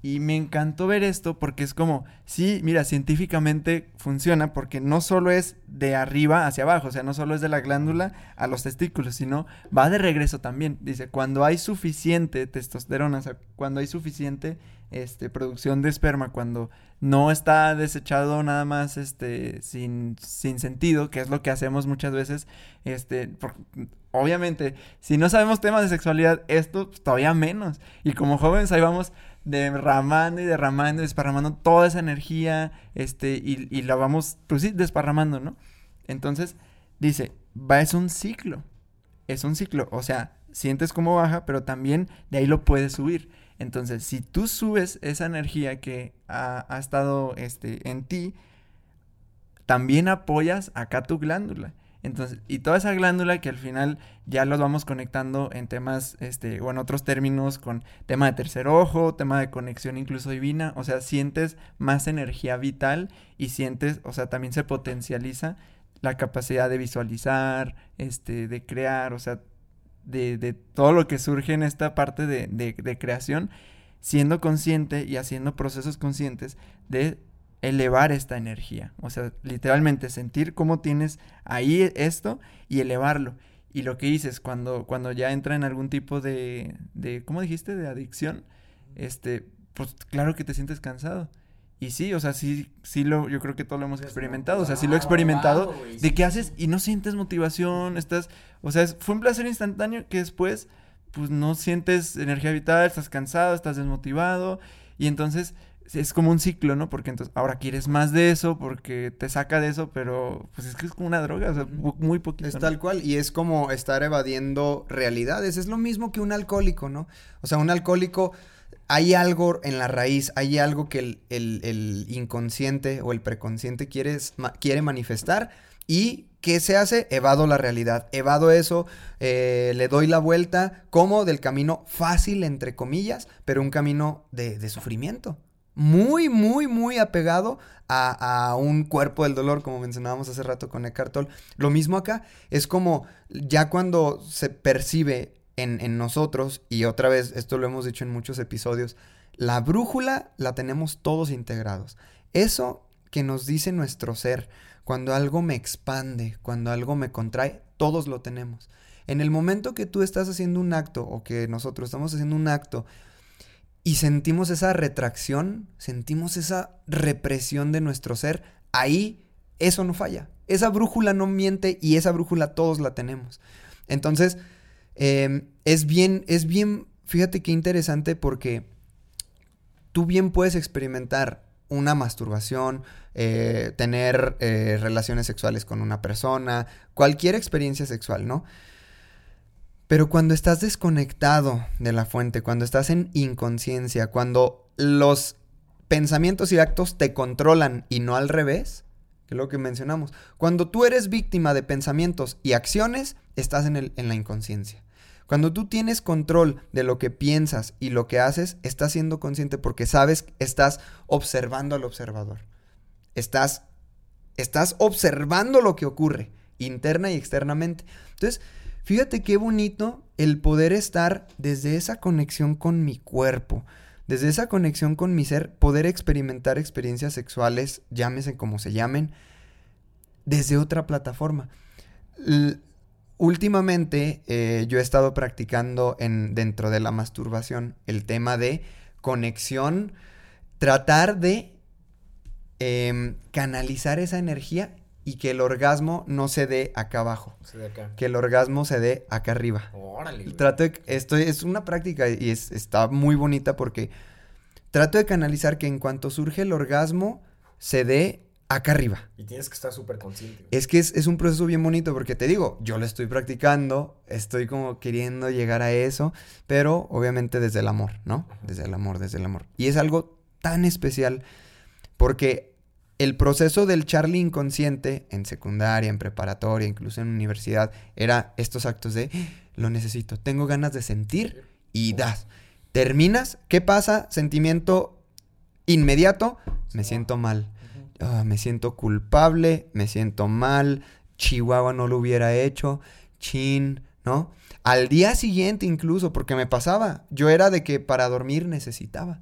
Y me encantó ver esto porque es como, sí, mira, científicamente funciona porque no solo es de arriba hacia abajo, o sea, no solo es de la glándula a los testículos, sino va de regreso también. Dice, cuando hay suficiente testosterona, o sea, cuando hay suficiente este, producción de esperma, cuando no está desechado nada más este, sin, sin sentido, que es lo que hacemos muchas veces, este, por- obviamente, si no sabemos temas de sexualidad, esto todavía menos. Y como jóvenes ahí vamos derramando y derramando y desparramando toda esa energía, este, y, la vamos, pues sí, desparramando, ¿no? Entonces, dice, va, es un ciclo, es un ciclo, o sea, sientes cómo baja, pero también de ahí lo puedes subir. Entonces, si tú subes esa energía que ha, ha estado este, en ti, también apoyas acá tu glándula. Entonces, y toda esa glándula que al final ya los vamos conectando en temas, este, o en otros términos, con tema de tercer ojo, tema de conexión incluso divina, o sea, sientes más energía vital y sientes, o sea, también se potencializa la capacidad de visualizar, este, de crear, o sea, de, de todo lo que surge en esta parte de, de- de creación, siendo consciente y haciendo procesos conscientes de elevar esta energía. O sea, literalmente sentir cómo tienes ahí esto y elevarlo. Y lo que dices, cuando, cuando ya entra en algún tipo de, de, ¿cómo dijiste? De adicción, este, pues claro que te sientes cansado. Y sí, o sea, sí, sí lo, yo creo que todo lo hemos experimentado, o sea, sí lo he experimentado, de que haces y no sientes motivación, estás, o sea, es- fue un placer instantáneo que después, pues no sientes energía vital, estás cansado, estás desmotivado, y entonces es como un ciclo, ¿no? Porque entonces ahora quieres más de eso porque te saca de eso, pero pues es que es como una droga, o sea, mu- muy poquito. Es ¿no? tal cual, y es como estar evadiendo realidades. Es lo mismo que un alcohólico, ¿no? O sea, un alcohólico, hay algo en la raíz, hay algo que el, el- el inconsciente o el preconsciente quiere, quiere manifestar. ¿Y qué se hace? Evado la realidad. Evado eso, eh, le doy la vuelta, como del camino fácil, entre comillas, pero un camino de, de sufrimiento. Muy, muy, muy apegado a, a un cuerpo del dolor, como mencionábamos hace rato con Eckhart Tolle. Lo mismo acá, es como ya cuando se percibe en, en nosotros, y otra vez, esto lo hemos dicho en muchos episodios, la brújula la tenemos todos integrados. Eso que nos dice nuestro ser, cuando algo me expande, cuando algo me contrae, todos lo tenemos. En el momento que tú estás haciendo un acto, o que nosotros estamos haciendo un acto, y sentimos esa retracción, sentimos esa represión de nuestro ser, ahí eso no falla. Esa brújula no miente y esa brújula todos la tenemos. Entonces, eh, es bien, es bien, fíjate qué interesante porque tú bien puedes experimentar una masturbación, eh, tener eh, relaciones sexuales con una persona, cualquier experiencia sexual, ¿no? Pero cuando estás desconectado de la fuente, cuando estás en inconsciencia, cuando los pensamientos y actos te controlan y no al revés, que es lo que mencionamos, cuando tú eres víctima de pensamientos y acciones, estás en, el- en la inconsciencia. Cuando tú tienes control de lo que piensas y lo que haces, estás siendo consciente porque sabes, estás observando al observador. Estás, estás observando lo que ocurre, interna y externamente. Entonces, fíjate qué bonito el poder estar desde esa conexión con mi cuerpo, desde esa conexión con mi ser, poder experimentar experiencias sexuales, llámese como se llamen, desde otra plataforma. Últimamente eh, yo he estado practicando en, dentro de la masturbación el tema de conexión, tratar de em, canalizar esa energía y que el orgasmo no se dé acá abajo, Sí, de acá. que el orgasmo se dé acá arriba. Órale. güey. Trato de, esto es una práctica y es, está muy bonita porque trato de canalizar que en cuanto surge el orgasmo se dé acá arriba. Y tienes que estar súper consciente. güey. Es que es, es un proceso bien bonito porque te digo, yo lo estoy practicando, estoy como queriendo llegar a eso, pero obviamente desde el amor, ¿no? Desde el amor, desde el amor. Y es algo tan especial porque el proceso del Charlie inconsciente en secundaria, en preparatoria, incluso en universidad, era estos actos de "Ah, lo necesito, tengo ganas de sentir y das. Terminas, ¿qué pasa? Sentimiento inmediato, me siento mal. Ah, me siento culpable, me siento mal, Chihuahua no lo hubiera hecho, chin, ¿no? Al día siguiente incluso, porque me pasaba, yo era de que para dormir necesitaba.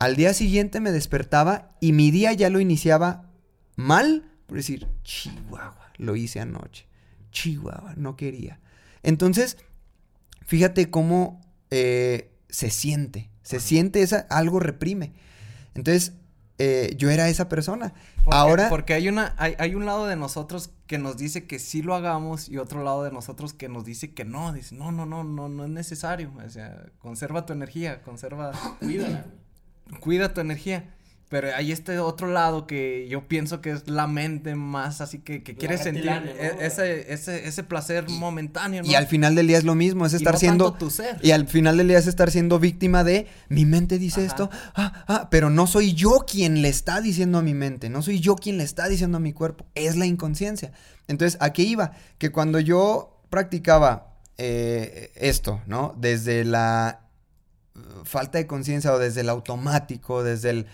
Al día siguiente me despertaba y mi día ya lo iniciaba mal, por decir, Chihuahua, lo hice anoche, Chihuahua, no quería. Entonces, fíjate cómo eh, se siente, se siente esa, algo reprime. Entonces, eh, yo era esa persona. Porque- Ahora, Porque hay una, hay, hay un lado de nosotros que nos dice que sí lo hagamos y otro lado de nosotros que nos dice que no. Dice, no, no, no, no, no es necesario. O sea, conserva tu energía, conserva, Cuídala. Cuida tu energía. Pero hay este otro lado que yo pienso que es la mente más así que, que quiere sentir e- ese, ese, ese placer momentáneo, ¿no? y al final del día es lo mismo, es Y estar no siendo... tanto tu ser. Y al final del día es estar siendo víctima de mi mente dice Ajá. esto, ah, ah, pero no soy yo quien le está diciendo a mi mente, no soy yo quien le está diciendo a mi cuerpo, es la inconsciencia. Entonces, ¿a qué iba? Que cuando yo practicaba eh, esto, ¿no? Desde la falta de conciencia o desde el automático, desde el,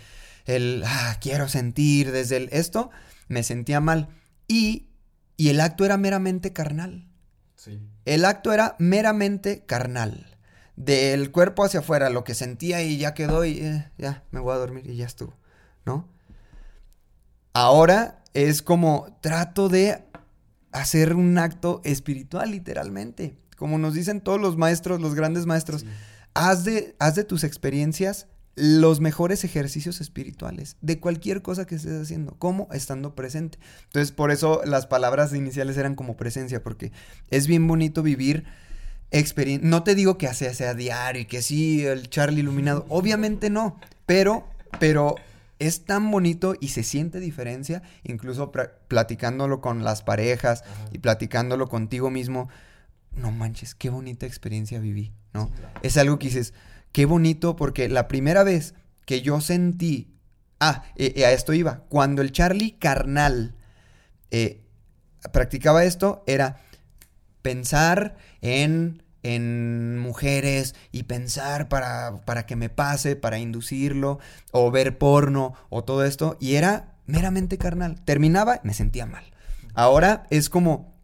el ah, quiero sentir, desde el esto, me sentía mal. Y, y el acto era meramente carnal. Sí. El acto era meramente carnal. Del cuerpo hacia afuera, lo que sentía y ya quedó y eh, ya me voy a dormir y ya estuvo, ¿no? Ahora es como trato de hacer un acto espiritual, literalmente. Como nos dicen todos los maestros, los grandes maestros, haz, de, haz de tus experiencias los mejores ejercicios espirituales de cualquier cosa que estés haciendo, como estando presente. Entonces, por eso las palabras iniciales eran como presencia, porque es bien bonito vivir experiencia. No te digo que sea, sea diario y que sí, el Charlie iluminado, obviamente no, pero pero es tan bonito y se siente diferencia, incluso platicándolo con las parejas y platicándolo contigo mismo. No manches, qué bonita experiencia viví, ¿no? Es algo que dices, qué bonito, porque la primera vez que yo sentí. Ah, eh, eh, a esto iba. Cuando el Charlie carnal eh, practicaba esto, era pensar en, en mujeres y pensar para, para que me pase, para inducirlo, o ver porno, o todo esto, y era meramente carnal. Terminaba, me sentía mal. Ahora es como,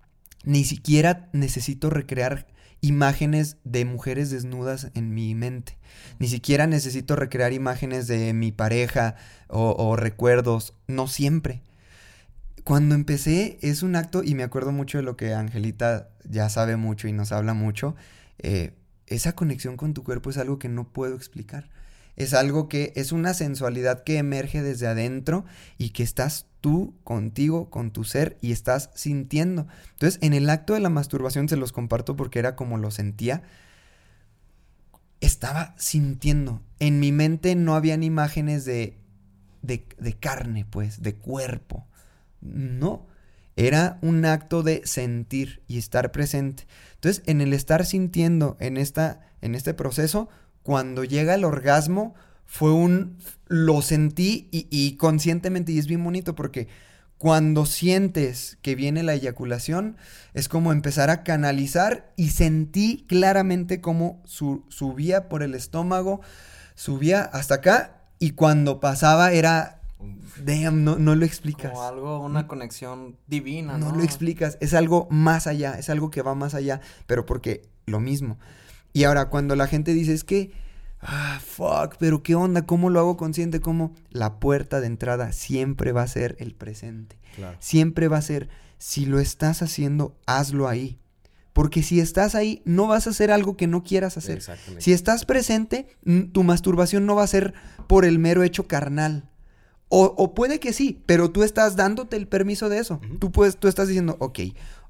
ni siquiera necesito recrear imágenes de mujeres desnudas en mi mente. Ni siquiera necesito recrear imágenes de mi pareja o, recuerdos. No siempre cuando empecé es un acto, y me acuerdo mucho de lo que Angelita ya sabe mucho y nos habla mucho, eh, esa conexión con tu cuerpo es algo que no puedo explicar. Es algo que es una sensualidad que emerge desde adentro y que estás tú contigo, con tu ser y estás sintiendo. Entonces, en el acto de la masturbación se los comparto porque era como lo sentía. Estaba sintiendo. En mi mente no habían imágenes de, de, carne, pues, de cuerpo. No, era un acto de sentir y estar presente. Entonces, en el estar sintiendo en, esta, en este proceso, cuando llega el orgasmo, fue un... lo sentí y, y conscientemente, y es bien bonito porque cuando sientes que viene la eyaculación, es como empezar a canalizar y sentí claramente cómo su- subía por el estómago, subía hasta acá y cuando pasaba era... Damn, no, no lo explicas. Como algo, una conexión divina, ¿no? No lo explicas, es algo más allá, es algo que va más allá, pero porque lo mismo. Y ahora cuando la gente dice es que, ah, fuck, pero qué onda, ¿cómo lo hago consciente? ¿Cómo? La puerta de entrada siempre va a ser el presente. Claro. Siempre va a ser, si lo estás haciendo, hazlo ahí. Porque si estás ahí, no vas a hacer algo que no quieras hacer. Exactamente. Si estás presente, tu masturbación no va a ser por el mero hecho carnal. O, o puede que sí, pero tú estás dándote el permiso de eso. tú, puedes, tú estás diciendo, ok,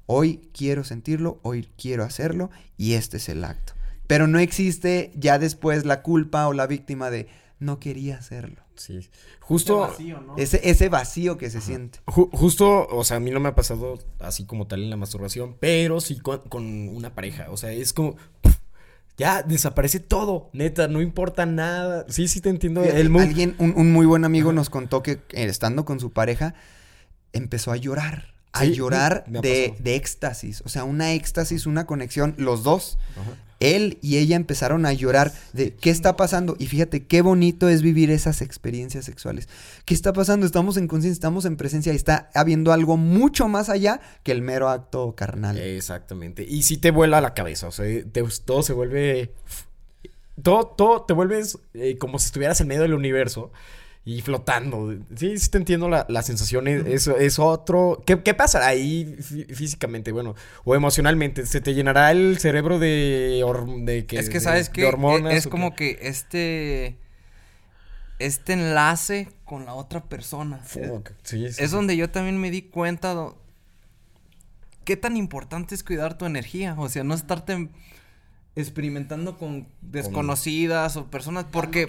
hoy quiero sentirlo, hoy quiero hacerlo y este es el acto. Pero no existe ya después la culpa o la víctima de no quería hacerlo. Sí. Justo, Ese, ese vacío que se siente. ju- justo, o sea, a mí no me ha pasado así como tal en la masturbación, pero sí con, con una pareja. O sea, es como. Ya desaparece todo, neta, no importa nada. Sí, sí te entiendo. Fíjate, El alguien, un, un muy buen amigo nos contó que eh, estando con su pareja, empezó a llorar. A Sí, llorar de, éxtasis. O sea, una éxtasis, una conexión. Los dos, Ajá. él y ella empezaron a llorar de qué está pasando. Y fíjate qué bonito es vivir esas experiencias sexuales. ¿Qué está pasando? Estamos en conciencia, estamos en presencia y está habiendo algo mucho más allá que el mero acto carnal. Exactamente. Y sí te vuela la cabeza. O sea, te- todo se vuelve. Todo, todo te vuelves eh, como si estuvieras en medio del universo y flotando. Sí, sí te entiendo la, la sensación. Es, es- es otro. ¿Qué, qué pasará ahí fí- físicamente? Bueno, o emocionalmente. ¿Se te llenará el cerebro de. de que, Es que de- sabes hormonas es o como qué? que este este enlace con la otra persona. Fuck, sí, sí, Es sí. donde yo también me di cuenta do- qué tan importante es cuidar tu energía, o sea, no estarte experimentando con desconocidas o personas porque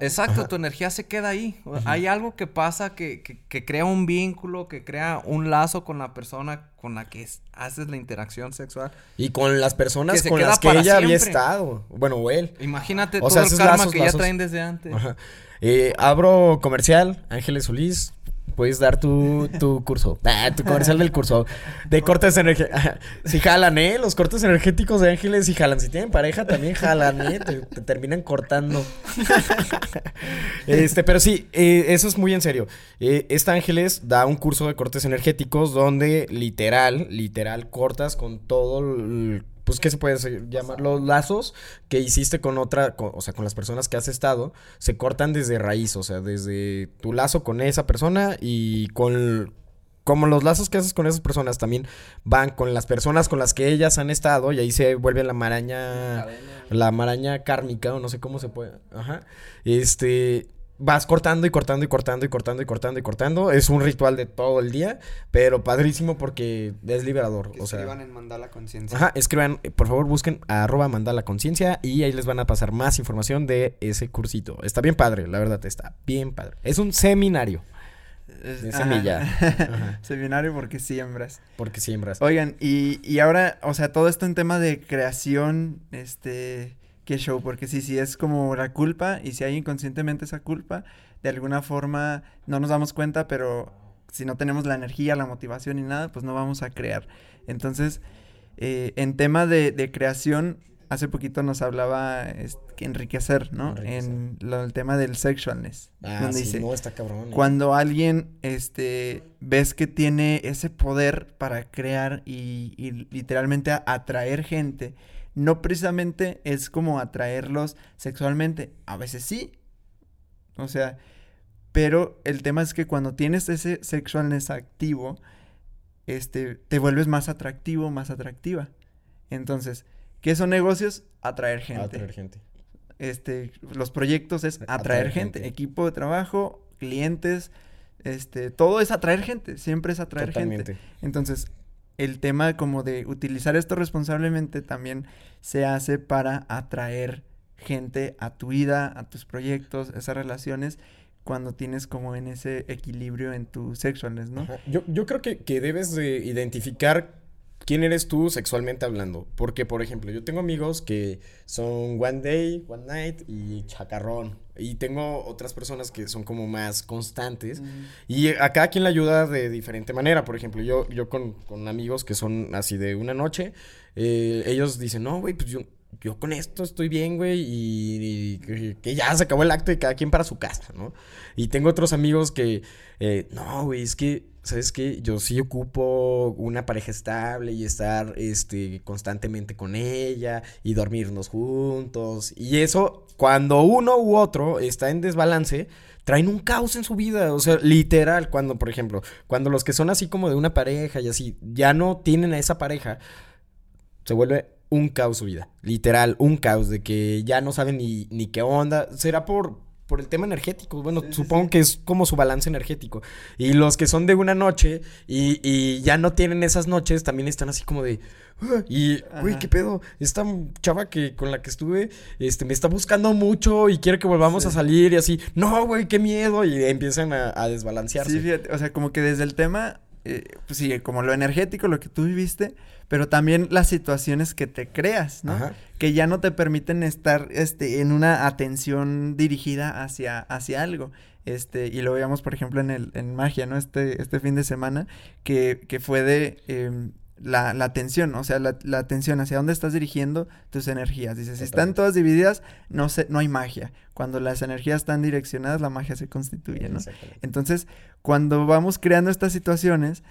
Exacto, tu energía se queda ahí. O- Hay algo que pasa que, que- que crea un vínculo, que crea un lazo con la persona con la que es- haces la interacción sexual. Y con las personas con las que ella había estado. Bueno, o él. Imagínate O todo sea, el karma lazos, que ya traen desde antes. Ajá. Eh, abro comercial, Ángeles Solís. Puedes dar tu, tu curso. Ah, tu comercial del curso. De cortes energéticos. Si jalan, ¿eh? Los cortes energéticos de Ángeles si jalan. Si tienen pareja también jalan, ¿eh? Te, te terminan cortando. este, pero sí, eh, eso es muy en serio. Eh, esta Ángeles da un curso de cortes energéticos donde literal, literal, cortas con todo el pues, ¿qué se puede llamar? Los lazos que hiciste con otra, con- o sea, con las personas que has estado, se cortan desde raíz, o sea, desde tu lazo con esa persona y con, como los lazos que haces con esas personas también van con las personas con las que ellas han estado y ahí se vuelve la maraña, la maraña kármica o no sé cómo se puede, ajá, este, vas cortando y cortando y cortando y cortando y cortando y cortando. Es un ritual de todo el día, pero padrísimo porque es liberador. Que o sea, escriban en Mandala Conciencia. Ajá, escriban, eh, por favor, busquen a arroba mandala conciencia y ahí les van a pasar más información de ese cursito. Está bien padre, la verdad, está bien padre. Es un seminario, de ajá. semilla. Ajá. Seminario porque siembras. porque siembras. Oigan, y, y ahora, o sea, todo esto en tema de creación, este, qué show, porque sí, sí es como la culpa, y si hay inconscientemente esa culpa, de alguna forma no nos damos cuenta, pero si no tenemos la energía, la motivación y nada, pues no vamos a crear. Entonces, eh, en tema de, de creación, hace poquito nos hablaba es- que enriquecer, ¿no? Enriquecer. En lo, el tema del sexualness. Ah, donde sí, dice, no, está cabrón. eh. cuando alguien, este, ves que tiene ese poder para crear y, y literalmente a- atraer gente, no precisamente es como atraerlos sexualmente, a veces sí, o sea, pero el tema es que cuando tienes ese sexualness activo, este, te vuelves más atractivo, más atractiva. Entonces, ¿qué son negocios? Atraer gente Atraer gente. este, los proyectos es atraer, Atraer gente. gente. equipo de trabajo, clientes, este, todo es atraer gente, siempre es atraer gente. Entonces, el tema como de utilizar esto responsablemente también se hace para atraer gente a tu vida, a tus proyectos, esas relaciones, cuando tienes como en ese equilibrio en tu sexualness, ¿no? Yo, yo creo que, que debes de identificar quién eres tú sexualmente hablando. Porque, por ejemplo, yo tengo amigos que son One Day, One Night y Chacarrón. Y tengo otras personas que son como más constantes. Y a cada quien le ayuda de diferente manera. Por ejemplo, yo, yo con, con amigos que son así de una noche, eh, ellos dicen, no, güey, pues yo, yo con esto estoy bien, güey, y, que ya se acabó el acto y cada quien para su casa, ¿no? Y tengo otros amigos que, eh, no, güey, es que, ¿sabes qué? Yo sí ocupo una pareja estable y estar, este, constantemente con ella y dormirnos juntos. Y eso, cuando uno u otro está en desbalance, traen un caos en su vida. O sea, literal, cuando, por ejemplo, cuando los que son así como de una pareja y así, ya no tienen a esa pareja, se vuelve un caos su vida. Literal, un caos de que ya no saben ni, ni qué onda. Será por, por el tema energético. Bueno, supongo que es como su balance energético. Y los que son de una noche y, y ya no tienen esas noches, también están así como de. "Ah", Y, güey. ¿qué pedo? Esta chava que con la que estuve, este, me está buscando mucho y quiere que volvamos a salir y así. No, güey, qué miedo. Y empiezan a, a desbalancearse. Sí, fíjate, o sea, como que desde el tema, eh, pues sí, como lo energético, lo que tú viviste, pero también las situaciones que te creas, ¿no? Ajá. Que ya no te permiten estar, este, en una atención dirigida hacia, hacia algo. Este, y lo veíamos, por ejemplo, en el, en magia, ¿no? Este, este fin de semana, que, que fue de em, la, la atención, o sea, la, la atención hacia dónde estás dirigiendo tus energías. Dices, si están todas divididas, no sé, no hay magia. Cuando las energías están direccionadas, la magia se constituye, ¿no? Entonces, cuando vamos creando estas situaciones,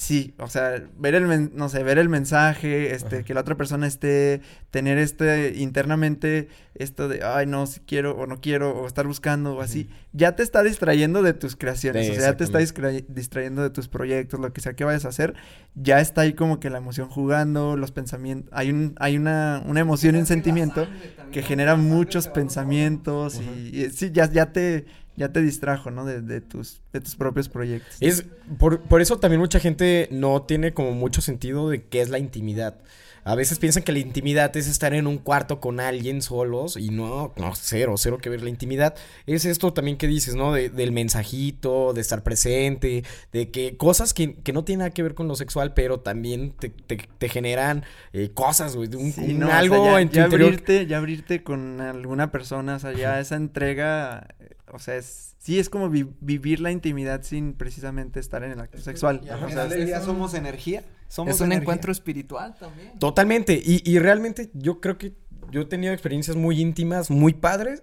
sí, o sea, ver el, men- no sé, ver el mensaje, este, Ajá. que la otra persona esté, tener este, internamente, esto de, ay, no, si quiero o no quiero, o estar buscando o así, ya te está distrayendo de tus creaciones, Sí, o sea, ya te está distra- distrayendo de tus proyectos, lo que sea que vayas a hacer, ya está ahí como que la emoción jugando, los pensamientos, hay un, hay una, una emoción y un sentimiento que genera muchos pensamientos y, y sí, ya, ya te, ya te distrajo, ¿no? De, de tus, de tus propios proyectos. Es por, por eso también mucha gente no tiene como mucho sentido de qué es la intimidad. A veces piensan que la intimidad es estar en un cuarto con alguien solos y no, no, cero, cero que ver. La intimidad es esto también que dices, ¿no? De- del mensajito, de estar presente, de que cosas que, que no tienen nada que ver con lo sexual, pero también te, te- te generan eh, cosas, güey, un, Sí, un no, o sea, algo ya, en tu ya interior. abrirte, ya abrirte con alguna persona, o sea, ya esa entrega, o sea, es, sí es como vi- vivir la intimidad sin precisamente estar en el acto sexual. O sea, es somos energía. Somos es un energía. encuentro espiritual también. Totalmente. Y, y realmente yo creo que yo he tenido experiencias muy íntimas, muy padres,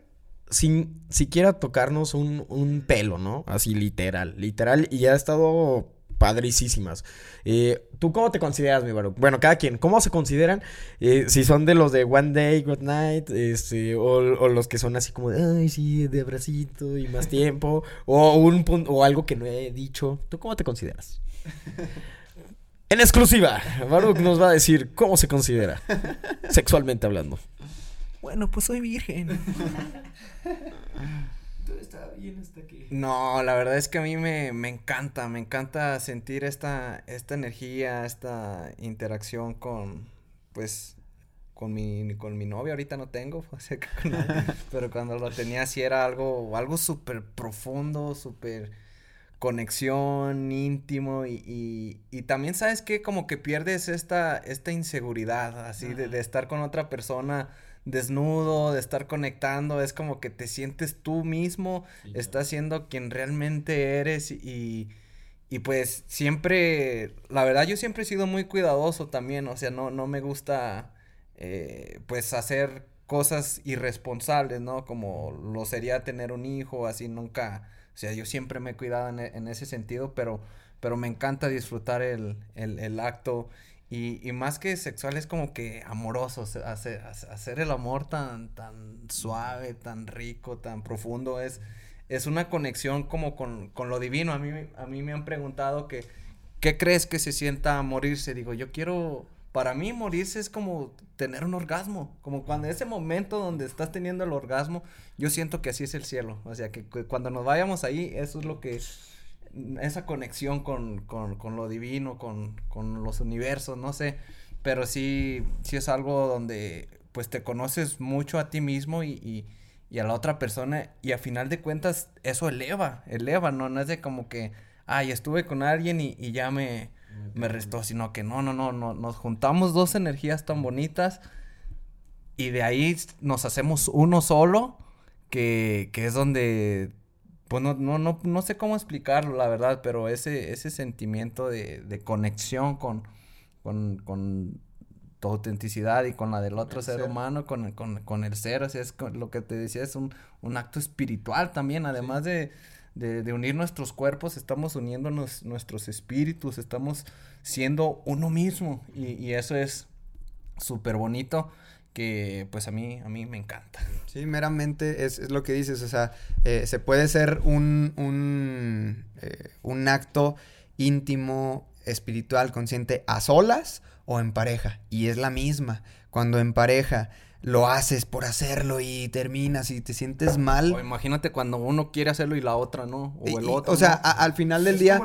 sin siquiera tocarnos un, un pelo, ¿no? Así literal, literal. Y ha estado padricísimas. Eh, ¿Tú cómo te consideras, mi Baruch? Bueno, cada quien, ¿cómo se consideran? Eh, si son de los de One Day, Good Night, este, o, o los que son así como de, ay, sí, de abracito y más tiempo, o, un o algo que no he dicho. ¿Tú cómo te consideras? En exclusiva, Baruch nos va a decir cómo se considera, sexualmente hablando. Bueno, pues soy virgen. todo estaba bien hasta que... No, la verdad es que a mí me, me encanta, me encanta sentir esta, esta energía, esta interacción con, pues, con mi, con mi novia, ahorita no tengo, o sea, que con ella, pero cuando lo tenía sí era algo, algo súper profundo, súper conexión, íntimo y, y, y también sabes que como que pierdes esta, esta inseguridad, así, de, de estar con otra persona desnudo, de estar conectando, es como que te sientes tú mismo, estás siendo quien realmente eres y, y pues siempre, la verdad yo siempre he sido muy cuidadoso también, o sea, no, no me gusta eh, pues hacer cosas irresponsables, ¿no? Como lo sería tener un hijo, así nunca, o sea, yo siempre me he cuidado en, en ese sentido, pero, pero me encanta disfrutar el, el, el acto y, y, más que sexual es como que amoroso, hacer, hacer el amor tan, tan suave, tan rico, tan profundo, es, es una conexión como con, con lo divino. A mí, a mí me han preguntado que, ¿qué crees que se sienta morirse? Digo, yo quiero, para mí morirse es como tener un orgasmo, como cuando ese momento donde estás teniendo el orgasmo, yo siento que así es el cielo, o sea, que, que cuando nos vayamos ahí, eso es lo que esa conexión con, con, con lo divino, con, con, los universos, no sé, pero sí, sí es algo donde pues te conoces mucho a ti mismo y, y, y, a la otra persona y a final de cuentas eso eleva, eleva, no, no es de como que, ay, estuve con alguien y, y ya me, me restó, sino que no, no, no, no, nos juntamos dos energías tan bonitas y de ahí nos hacemos uno solo, que, que es donde pues no, no, no, no sé cómo explicarlo, la verdad, pero ese, ese sentimiento de, de conexión con, con, con, tu autenticidad y con la del otro ser, ser, humano, con, con, con, el ser, o sea, es lo que te decía, es un, un acto espiritual también, además sí. de, de, de, unir nuestros cuerpos, estamos uniéndonos nuestros espíritus, estamos siendo uno mismo y, y eso es súper bonito que pues a mí, a mí me encanta. Sí, meramente es, es lo que dices, o sea, eh, se puede ser un, un, eh, un acto íntimo, espiritual, consciente a solas o en pareja, y es la misma. Cuando en pareja lo haces por hacerlo y terminas y te sientes mal. O imagínate cuando uno quiere hacerlo y la otra no, o el y, otro. O sea, ¿no? a, al final del día.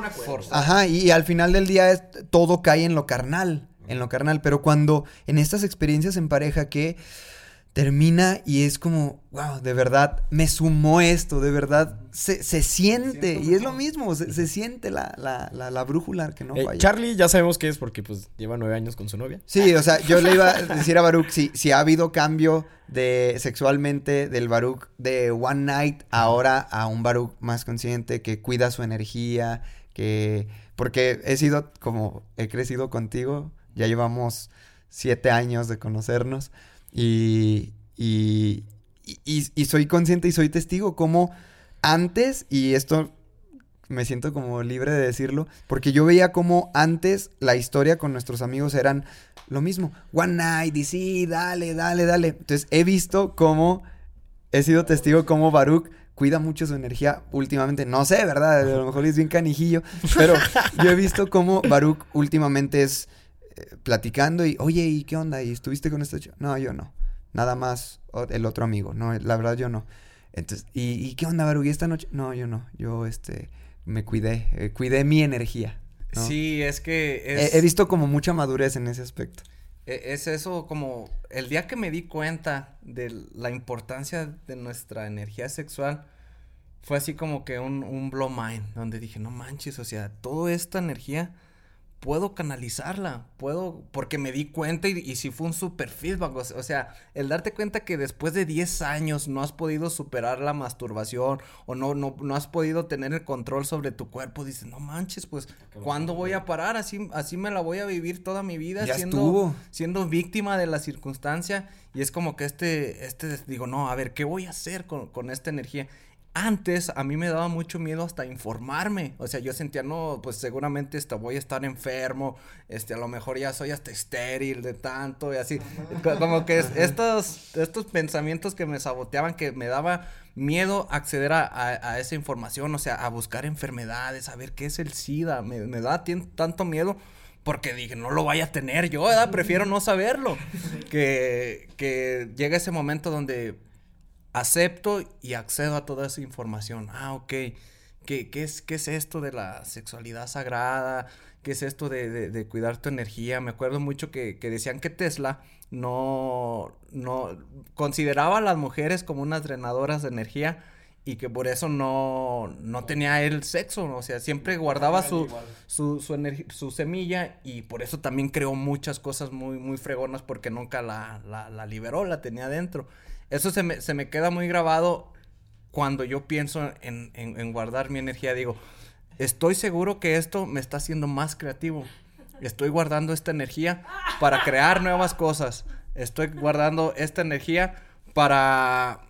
Ajá, y, y al final del día es, todo cae en lo carnal en lo carnal, pero cuando en estas experiencias en pareja que termina y es como, wow, de verdad me sumó esto, de verdad se, se siente, y es lo mismo, se, se siente la, la, la, la, brújula que no eh, falla. Charlie ya sabemos que es porque pues lleva nueve años con su novia. Sí, o sea, yo le iba a decir a Baruch si, si ha habido cambio de sexualmente del Baruch de One Night ahora a un Baruch más consciente que cuida su energía, que... Porque he sido como, he crecido contigo, ya llevamos siete años de conocernos y, y, y, y, soy consciente y soy testigo como antes, y esto me siento como libre de decirlo, porque yo veía como antes la historia con nuestros amigos eran lo mismo, one night y sí, dale, dale, dale. Entonces he visto cómo, he sido testigo como Baruch cuida mucho su energía últimamente. No sé, ¿verdad? A lo mejor es bien canijillo, pero yo he visto cómo Baruch últimamente es platicando y, oye, ¿y qué onda? ¿Y estuviste con esta chica? No, yo no. Nada más el otro amigo. No, la verdad yo no. Entonces, ¿y, y qué onda, Baruch? ¿Y esta noche? No, yo no. Yo, este, me cuidé. Eh, cuidé mi energía. ¿no? Sí, es que es... He, he, visto como mucha madurez en ese aspecto. Es eso como el día que me di cuenta de la importancia de nuestra energía sexual, fue así como que un, un blow mind, donde dije, no manches, o sea, toda esta energía puedo canalizarla, puedo, porque me di cuenta y, y si fue un super feedback, o, o, sea, el darte cuenta que después de 10 años no has podido superar la masturbación o no, no, no has podido tener el control sobre tu cuerpo, dices, no manches, pues, ¿cuándo voy a parar? Así, así me la voy a vivir toda mi vida ya siendo, estuvo. siendo víctima de la circunstancia y es como que este, este, digo, no, a ver, ¿qué voy a hacer con, con esta energía? Antes a mí me daba mucho miedo hasta informarme, o sea, yo sentía, no, pues seguramente hasta voy a estar enfermo, este, a lo mejor ya soy hasta estéril de tanto y así, como que estos, estos pensamientos que me saboteaban, que me daba miedo acceder a, a, a, esa información, o sea, a buscar enfermedades, a ver qué es el SIDA, me, me da tanto miedo porque dije, no lo vaya a tener yo, ¿verdad? Prefiero no saberlo, que, que llega ese momento donde acepto y accedo a toda esa información. Ah, ok. ¿Qué, qué es, qué es esto de la sexualidad sagrada? ¿Qué es esto de, de, cuidar tu energía? Me acuerdo mucho que, que, decían que Tesla no, no consideraba a las mujeres como unas drenadoras de energía y que por eso no, no tenía el sexo, o sea, siempre guardaba su, su, su, su, semilla y por eso también creó muchas cosas muy, muy fregonas porque nunca la, la, la liberó, la tenía dentro. Eso se me, se me, queda muy grabado cuando yo pienso en, en, guardar mi energía, digo, estoy seguro que esto me está haciendo más creativo. Estoy guardando esta energía para crear nuevas cosas. Estoy guardando esta energía para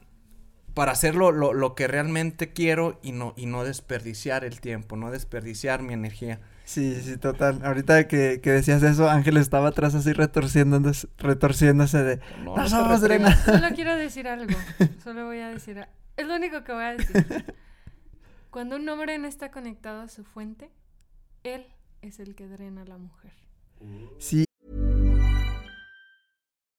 para hacer lo, lo, que realmente quiero y no, y no desperdiciar el tiempo, no desperdiciar mi energía. Sí, sí, total. Ahorita que, que decías eso, Ángel estaba atrás así retorciéndose, retorciéndose de... No, no somos Solo quiero decir algo. Solo voy a decir... Es lo único que voy a decir. Cuando un hombre no está conectado a su fuente, él es el que drena a la mujer. Sí,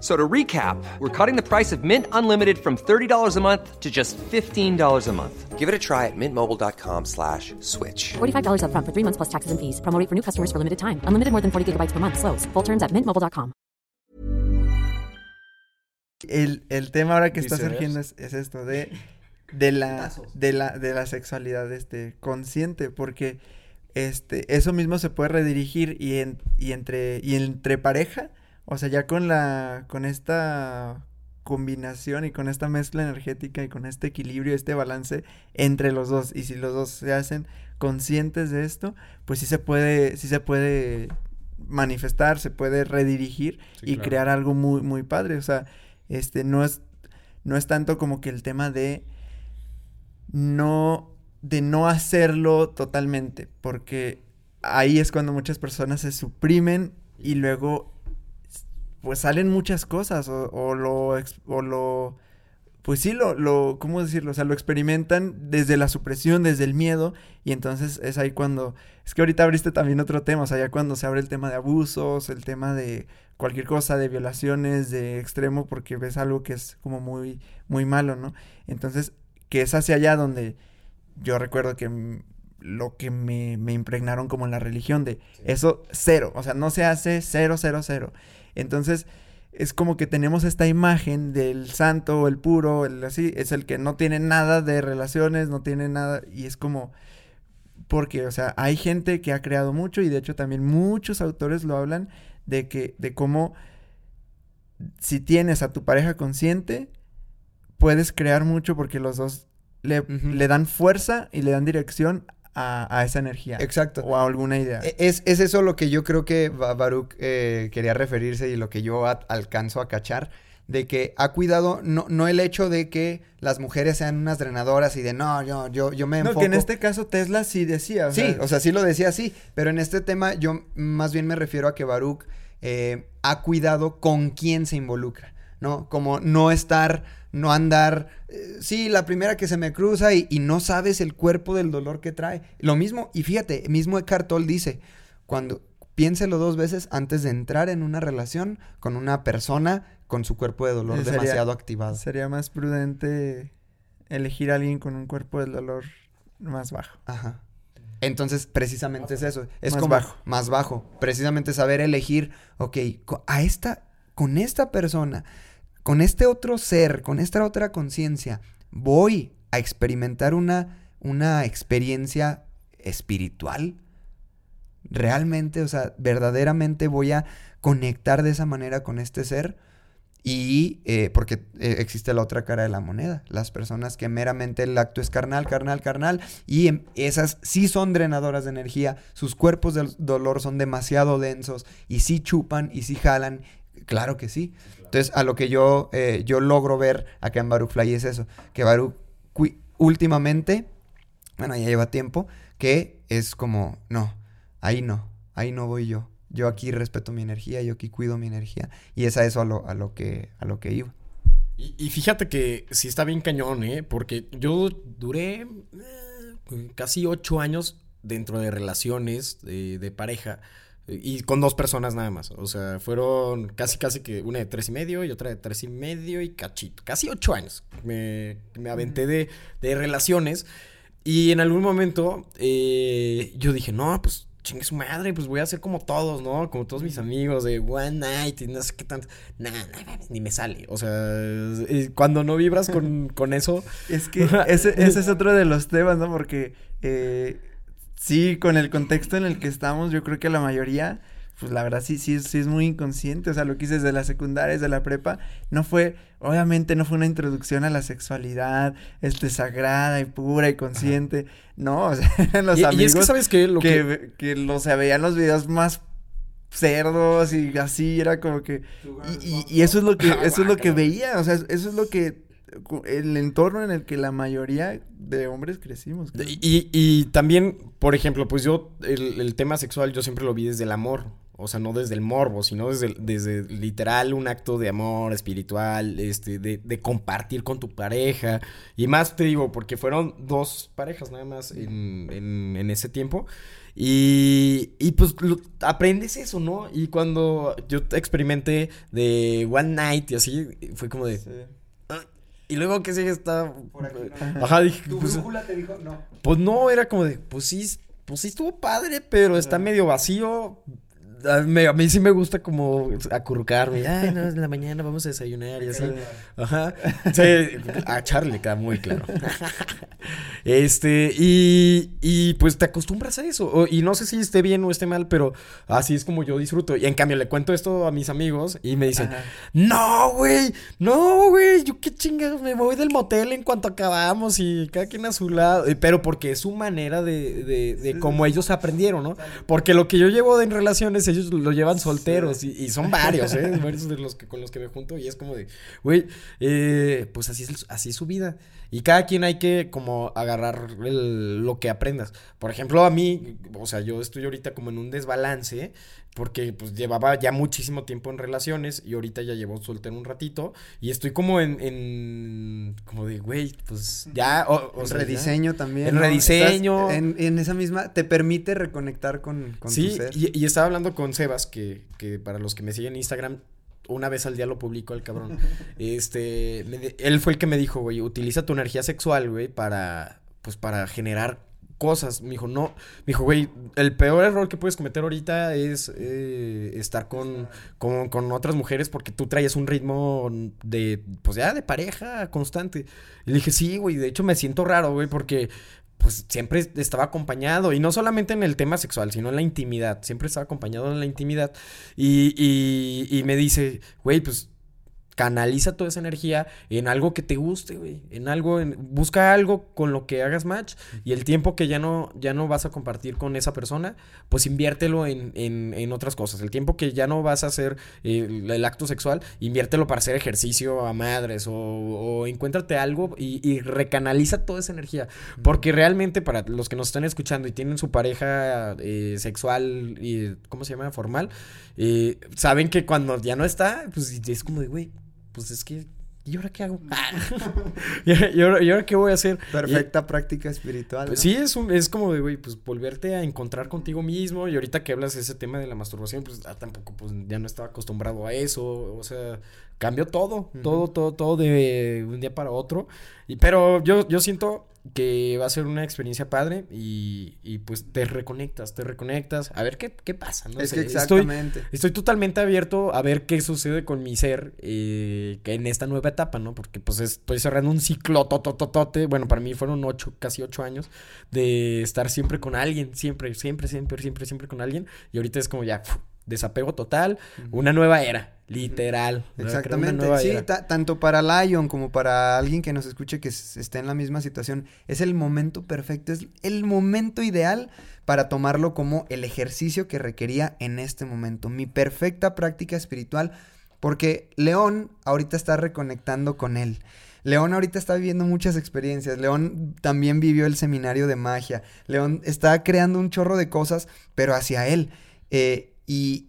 So to recap, we're cutting the price of Mint Unlimited from $30 a month to just $15 a month. Give it a try at mintmobile.com slash switch. $45 up front for three months plus taxes and fees. Promo for new customers for limited time. Unlimited more than 40 gigabytes per month. Slows. Full terms at mintmobile.com. El, el tema ahora que está surgiendo es, es, esto de, de, la, de, la, de la sexualidad este, consciente, porque este, eso mismo se puede redirigir y, en, y, entre, y entre pareja o sea, ya con la, con esta combinación y con esta mezcla energética y con este equilibrio, este balance entre los dos. Y si los dos se hacen conscientes de esto, pues sí se puede, sí se puede manifestar, se puede redirigir y crear algo muy, muy padre. O sea, este no es, no es tanto como que el tema de no, de no hacerlo totalmente, porque ahí es cuando muchas personas se suprimen y luego pues salen muchas cosas o, o lo, o lo, pues sí, lo, lo, ¿cómo decirlo? O sea, lo experimentan desde la supresión, desde el miedo y entonces es ahí cuando, es que ahorita abriste también otro tema, o sea, ya cuando se abre el tema de abusos, el tema de cualquier cosa, de violaciones, de extremo, porque ves algo que es como muy, muy malo, ¿no? Entonces, que es hacia allá donde yo recuerdo que lo que me, me impregnaron como en la religión de eso cero, o sea, no se hace cero, cero, cero. Entonces, es como que tenemos esta imagen del santo, el puro, el así, es el que no tiene nada de relaciones, no tiene nada, y es como, porque, o sea, hay gente que ha creado mucho, y de hecho también muchos autores lo hablan, de que, de cómo, si tienes a tu pareja consciente, puedes crear mucho porque los dos le, le dan fuerza y le dan dirección a, esa energía. Exacto. O a alguna idea. E, es, es eso lo que yo creo que Baruch eh, quería referirse y lo que yo alcanzo a cachar. De que ha cuidado, no, no el hecho de que las mujeres sean unas drenadoras y de no, yo, yo, yo me enfoco. No, que en este caso Tesla sí decía. sí, o sea, sí lo decía así. Pero en este tema yo más bien me refiero a que Baruch eh, ha cuidado con quién se involucra. ¿No? Como no estar, no andar, eh, sí, la primera que se me cruza y, no sabes el cuerpo del dolor que trae. Lo mismo, y fíjate, mismo Eckhart Tolle dice, cuando piénselo dos veces antes de entrar en una relación con una persona con su cuerpo de dolor demasiado activado. Sería más prudente elegir a alguien con un cuerpo de dolor más bajo. Ajá. Entonces, precisamente es eso. Es más como bajo. más bajo. Precisamente saber elegir, ok, a esta, con esta persona con este otro ser, con esta otra conciencia, voy a experimentar una, una experiencia espiritual. Realmente, o sea, verdaderamente voy a conectar de esa manera con este ser. Y eh, porque eh, existe la otra cara de la moneda, las personas que meramente el acto es carnal, carnal, carnal, y em, esas sí son drenadoras de energía, sus cuerpos del dolor son demasiado densos y sí chupan y sí jalan, claro que sí. Entonces, a lo que yo, eh, yo logro ver acá en Baruch Fly es eso, que Baruch últimamente, bueno, ya lleva tiempo, que es como, no, ahí no, ahí no voy yo. Yo aquí respeto mi energía, yo aquí cuido mi energía. Y es a eso a lo, a lo, que, a lo que iba. Y, y fíjate que sí está bien cañón, ¿eh? Porque yo duré eh, casi ocho años dentro de relaciones de, pareja y con dos personas nada más. O sea, fueron casi, casi que una de tres y medio y otra de tres y medio y cachito. Casi ocho años me, me aventé de, de relaciones. Y en algún momento eh, yo dije, no, pues chingue su madre, pues voy a hacer como todos, ¿no? Como todos mis amigos de One Night y no sé qué tanto. Nah, nah, ni me sale. O sea, eh, cuando no vibras con, con eso. Es que ese, ese es otro de los temas, ¿no? Porque eh, sí, con el contexto en el que estamos, yo creo que la mayoría, pues la verdad sí, sí, es- sí es muy inconsciente. O sea, lo que hice desde la secundaria, desde la prepa, no fue, obviamente no fue una introducción a la sexualidad, este, sagrada y pura y consciente. No, o sea, eran los y, y amigos es que, ¿sabes qué? Lo que, que... los se veían los videos más cerdos y así era como que y, y- y eso es lo que eso es lo que veía o sea eso es lo que el entorno en el que la mayoría de hombres crecimos creo. Y, y también, por ejemplo, pues yo, el, el tema sexual yo siempre lo vi desde el amor. O sea, no desde el morbo, sino desde, desde literal un acto de amor espiritual, este, de, de compartir con tu pareja. Y más te digo, porque fueron dos parejas nada más en, en, en ese tiempo. Y, y pues lo- aprendes eso, ¿no? Y cuando yo experimenté de One Night y así, fue como de... Y luego que sigue está... Ajá, dije, pues, te dijo no. pues no, era como de, pues sí, pues sí estuvo padre, pero está medio vacío. A mí, a mí sí me gusta como acurrucarme. Ay, no, en la mañana vamos a desayunar y así. Ajá. Sí, a Charlie queda muy claro. Este, y, y pues te acostumbras a eso. Y no sé si esté bien o esté mal, pero así es como yo disfruto. Y en cambio le cuento esto a mis amigos y me dicen, Ajá. no, güey, no, güey, yo qué chingados, me voy del motel en cuanto acabamos y cada quien a su lado. Pero porque es su manera de, de, de cómo ellos aprendieron, ¿no? Porque lo que yo llevo de en relaciones, ellos lo llevan solteros y, y son varios, ¿eh? Varios de los que con los que me junto y es como de, güey, eh, pues así es, así es su vida. Y cada quien hay que como agarrar el- lo que aprendas. Por ejemplo, a mí, o sea, yo estoy ahorita como en un desbalance porque pues llevaba ya muchísimo tiempo en relaciones y ahorita ya llevo soltero un ratito y estoy como en, en como de, güey, pues ya, o, o En sea, ya. rediseño también. En ¿no? rediseño. En, en esa misma, te permite reconectar con, con tu Sí, ser. y, y estaba hablando con Sebas, que, que para los que me siguen en Instagram, una vez al día lo publico el cabrón. este, me él fue el que me dijo, güey, utiliza tu energía sexual, güey, para, pues, para generar cosas. Me dijo, no, me dijo, güey, el peor error que puedes cometer ahorita es eh, estar con, con, con otras mujeres porque tú traes un ritmo de, pues ya, de pareja constante. Y le dije, sí, güey, de hecho me siento raro, güey, porque pues siempre estaba acompañado, y no solamente en el tema sexual, sino en la intimidad, siempre estaba acompañado en la intimidad, y, y me dice, güey, pues canaliza toda esa energía en algo que te guste, güey, en algo, en- busca algo con lo que hagas match, y el tiempo que ya no, ya no vas a compartir con esa persona, pues inviértelo en, en, en otras cosas, el tiempo que ya no vas a hacer eh, el, el acto sexual, inviértelo para hacer ejercicio a madres, o, o encuéntrate algo y, y recanaliza toda esa energía, porque realmente para los que nos están escuchando y tienen su pareja eh, sexual y, ¿cómo se llama? Formal, eh, saben que cuando ya no está, pues es como de, güey, pues es que, ¿y ahora qué hago? ¿Y, ahora, y ahora qué voy a hacer? Perfecta práctica espiritual. Pues ¿no? sí, es, un, es como de, güey, pues volverte a encontrar contigo mismo. Y ahorita que hablas de ese tema de la masturbación, pues ah, tampoco, pues ya no estaba acostumbrado a eso. O sea, cambió todo, todo, todo, todo de un día para otro. Y, pero yo, yo siento que va a ser una experiencia padre y, y pues te reconectas, te reconectas. A ver qué, qué pasa, ¿no? Es sé, que exactamente. Estoy totalmente abierto a ver qué sucede con mi ser eh, en esta nueva etapa, ¿no? Porque pues estoy cerrando un ciclo totototote. Bueno, para mí fueron ocho, casi ocho años de estar siempre con alguien, siempre, siempre, siempre, siempre, siempre con alguien. Y ahorita es como ya. Desapego total, una nueva era, literal. Exactamente. nueva Sí, tanto para Lion como para alguien que nos escuche que esté en la misma situación, es el momento perfecto, es el momento ideal para tomarlo como el ejercicio que requería en este momento. Mi perfecta práctica espiritual, porque León ahorita está reconectando con él. León ahorita está viviendo muchas experiencias. León también vivió el seminario de magia. León está creando un chorro de cosas, pero hacia él. Eh, y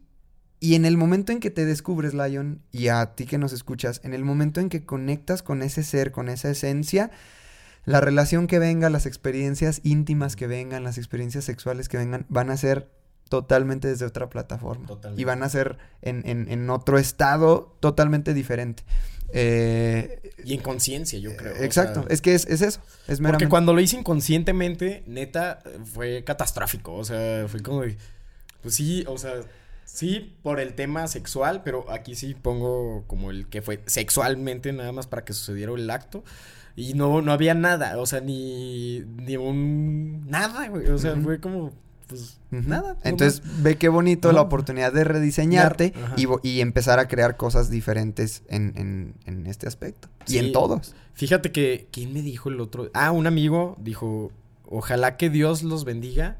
Y en el momento en que te descubres, Lion, y a ti que nos escuchas, en el momento en que conectas con ese ser, con esa esencia, la relación que venga, las experiencias íntimas que vengan, las experiencias sexuales que vengan, van a ser totalmente desde otra plataforma. Totalmente. Y van a ser en, en- en otro estado totalmente diferente. Eh, Y en conciencia, yo creo. o exacto, sea, es que es, es eso, es Porque meramente. cuando lo hice inconscientemente, neta, fue catastrófico. O sea, fue como de, Pues sí, o sea, sí por el tema sexual, pero aquí sí pongo como el que fue sexualmente nada más para que sucediera el acto. Y no, no había nada, o sea, ni, ni un... Nada, güey. O sea, fue como, pues, nada. Entonces, ve qué bonito la oportunidad de rediseñarte y, y empezar a crear cosas diferentes en, en- en este aspecto. Y en todos. Fíjate que, ¿quién me dijo el otro? Ah, un amigo dijo, ojalá que Dios los bendiga